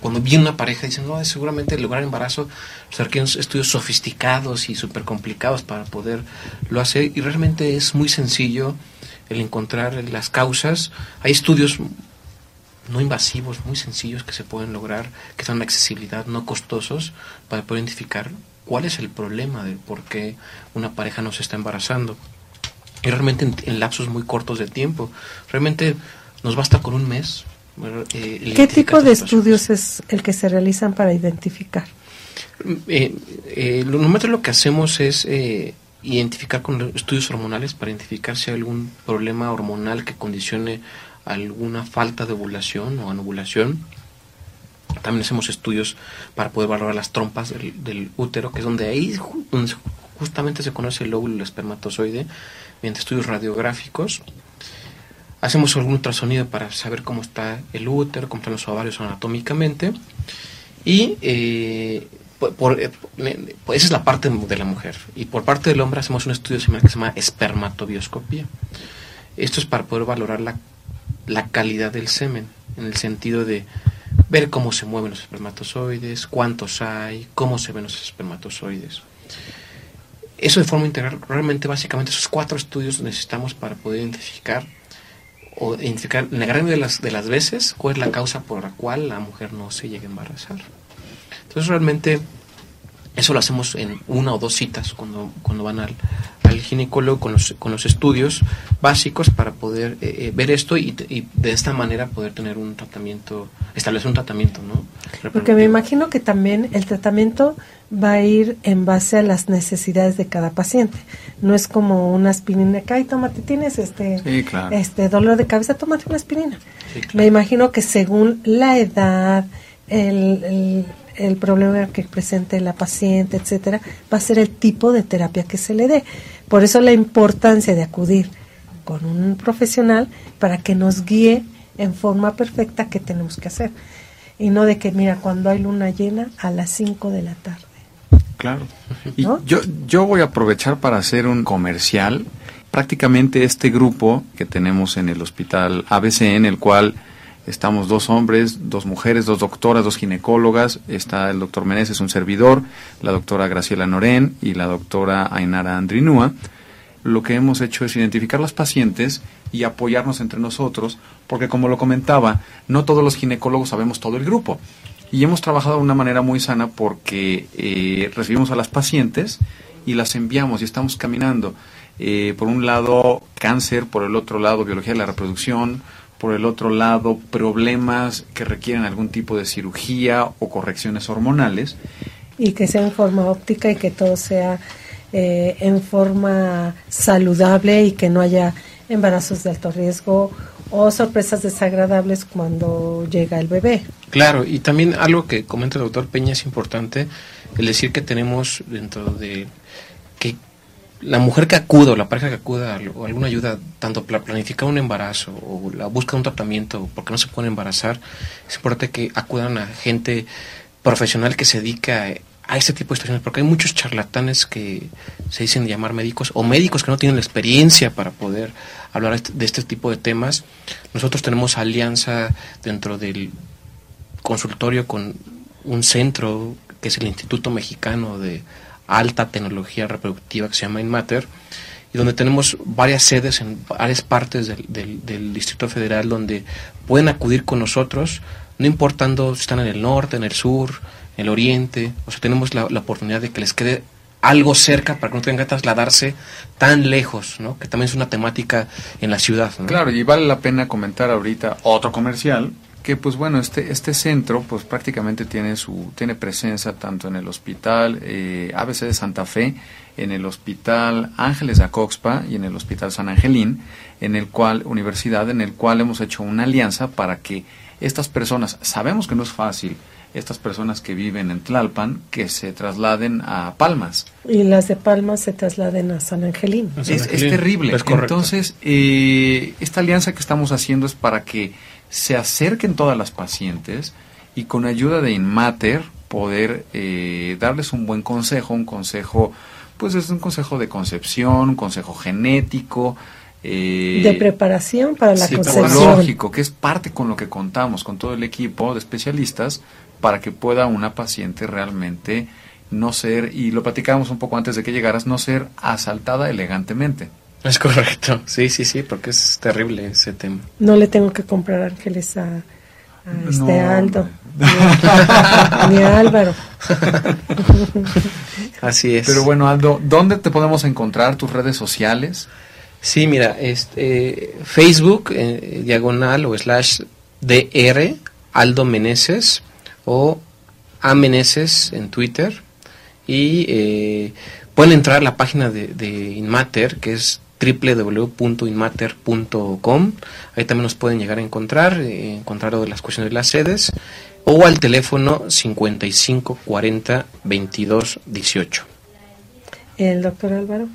cuando viene una pareja dicen no seguramente lograr embarazo se requieren estudios sofisticados y súper complicados para poderlo hacer y realmente es muy sencillo el encontrar las causas hay estudios no invasivos, muy sencillos que se pueden lograr, que son de accesibilidad, no costosos, para poder identificar cuál es el problema de por qué una pareja no se está embarazando. Y realmente en, en lapsos muy cortos de tiempo, realmente nos basta con un mes. eh, ¿Qué tipo de estudios es el que se realizan para identificar? Eh, eh, lo- normalmente lo que hacemos es eh, identificar con estudios hormonales para identificar si hay algún problema hormonal que condicione alguna falta de ovulación o anovulación. También hacemos estudios para poder valorar las trompas del, útero, que es donde ahí donde justamente se conoce el óvulo y el espermatozoide, mediante estudios radiográficos. Hacemos algún ultrasonido para saber cómo está el útero, cómo están los ovarios anatómicamente. Y eh, por, eh, pues esa es la parte de la mujer. Y por parte del hombre hacemos un estudio que se llama espermatobioscopía. Esto es para poder valorar la, la calidad del semen, en el sentido de ver cómo se mueven los espermatozoides, cuántos hay, cómo se ven los espermatozoides. Eso de forma integral, realmente básicamente esos cuatro estudios necesitamos para poder identificar o identificar en la gran mayoría de las, de las veces cuál es la causa por la cual la mujer no se llega a embarazar. Entonces realmente eso lo hacemos en una o dos citas cuando, cuando van al, al ginecólogo con los, con los estudios básicos para poder eh, eh, ver esto y, y de esta manera poder tener un tratamiento, establecer un tratamiento, ¿no? Porque me imagino que también el tratamiento va a ir en base a las necesidades de cada paciente. No es como una aspirina que, ay, tómate, tienes este, Sí, claro. este dolor de cabeza, tómate una aspirina. Sí, claro. Me imagino que según la edad, el, el, el problema que presente la paciente, etcétera, va a ser el tipo de terapia que se le dé. Por eso la importancia de acudir con un profesional para que nos guíe en forma perfecta qué tenemos que hacer. Y no de que, mira, cuando hay luna llena, a las 5 de la tarde. Claro. Y ¿No? yo, yo voy a aprovechar para hacer un comercial. Prácticamente este grupo que tenemos en el hospital ABC, en el cual estamos dos hombres, dos mujeres, dos doctoras, dos ginecólogas, está el doctor Meneses, un servidor, la doctora Graciela Norén y la doctora Ainara Andrinúa. Lo que hemos hecho es identificar las pacientes y apoyarnos entre nosotros, porque como lo comentaba, no todos los ginecólogos sabemos todo el grupo. Y hemos trabajado de una manera muy sana porque eh, recibimos a las pacientes y las enviamos y estamos caminando. Eh, por un lado, cáncer, por el otro lado, biología de la reproducción, por el otro lado, problemas que requieren algún tipo de cirugía o correcciones hormonales. Y que sea en forma óptica y que todo sea eh, en forma saludable y que no haya embarazos de alto riesgo o sorpresas desagradables cuando llega el bebé. Claro, y también algo que comenta el doctor Peña es importante, el decir que tenemos dentro de la mujer que acuda o la pareja que acuda algo- alguna ayuda, tanto para planificar un embarazo o la busca de un tratamiento porque no se pueden embarazar, es importante que acudan a gente profesional que se dedica a, este tipo de situaciones, porque hay muchos charlatanes que se dicen llamar médicos o médicos que no tienen la experiencia para poder hablar de este tipo de temas. Nosotros tenemos alianza dentro del consultorio con un centro que es el Instituto Mexicano de Alta Tecnología Reproductiva que se llama InMatter y donde tenemos varias sedes en varias partes del, del- Distrito Federal donde pueden acudir con nosotros, no importando si están en el norte, en el sur, en el oriente, o sea, tenemos la, oportunidad de que les quede algo cerca para que no tengan que trasladarse tan lejos, ¿no? que también es una temática en la ciudad. Claro, y vale la pena comentar ahorita otro comercial que pues bueno, este, este centro pues prácticamente tiene su, tiene presencia tanto en el hospital eh, ABC de Santa Fe, en el hospital Ángeles de Acoxpa y en el hospital San Angelín, en el cual, universidad, en el cual hemos hecho una alianza para que estas personas, sabemos que no es fácil, estas personas que viven en Tlalpan, que se trasladen a Palmas. Y las de Palmas se trasladen a San Angelín. Es, es terrible. Entonces, eh, esta alianza que estamos haciendo es para que se acerquen todas las pacientes y con ayuda de Inmater poder eh, darles un buen consejo, un consejo, pues es un consejo de concepción, un consejo genético, eh, de preparación para la concepción. que es parte con lo que contamos, con todo el equipo de especialistas, para que pueda una paciente realmente no ser, y lo platicábamos un poco antes de que llegaras, no ser asaltada elegantemente. Es correcto, sí, sí, sí, porque es terrible ese tema. No le tengo que comprar ángeles a, este Aldo, ni a Álvaro. Así es. Pero bueno, Aldo, ¿dónde te podemos encontrar tus redes sociales? Sí, mira, este, Facebook, eh, diagonal o slash DR, Aldo Meneses, o A Meneses en Twitter. Y eh, pueden entrar a la página de, de Inmater, que es www.inmater.com. Ahí también nos pueden llegar a encontrar, eh, encontrar de las cuestiones de las sedes, o al teléfono 55 40 22 18. ¿El doctor Álvaro?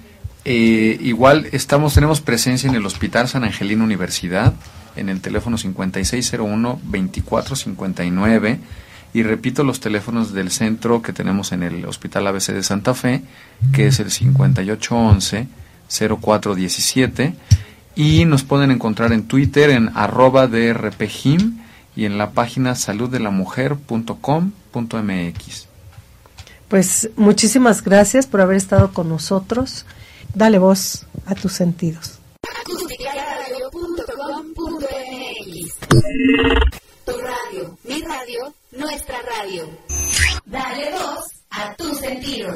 Eh, igual estamos, tenemos presencia en el Hospital San Angelino Universidad, en el teléfono 5601 2459 y repito los teléfonos del centro que tenemos en el Hospital ABC de Santa Fe, que es el 5811 0417 y nos pueden encontrar en Twitter en arroba drpgim y en la página saluddelamujer.com.mx. Pues muchísimas gracias por haber estado con nosotros. Dale voz a tus sentidos. Tu radio, mi radio, nuestra radio. Dale voz a tus sentidos.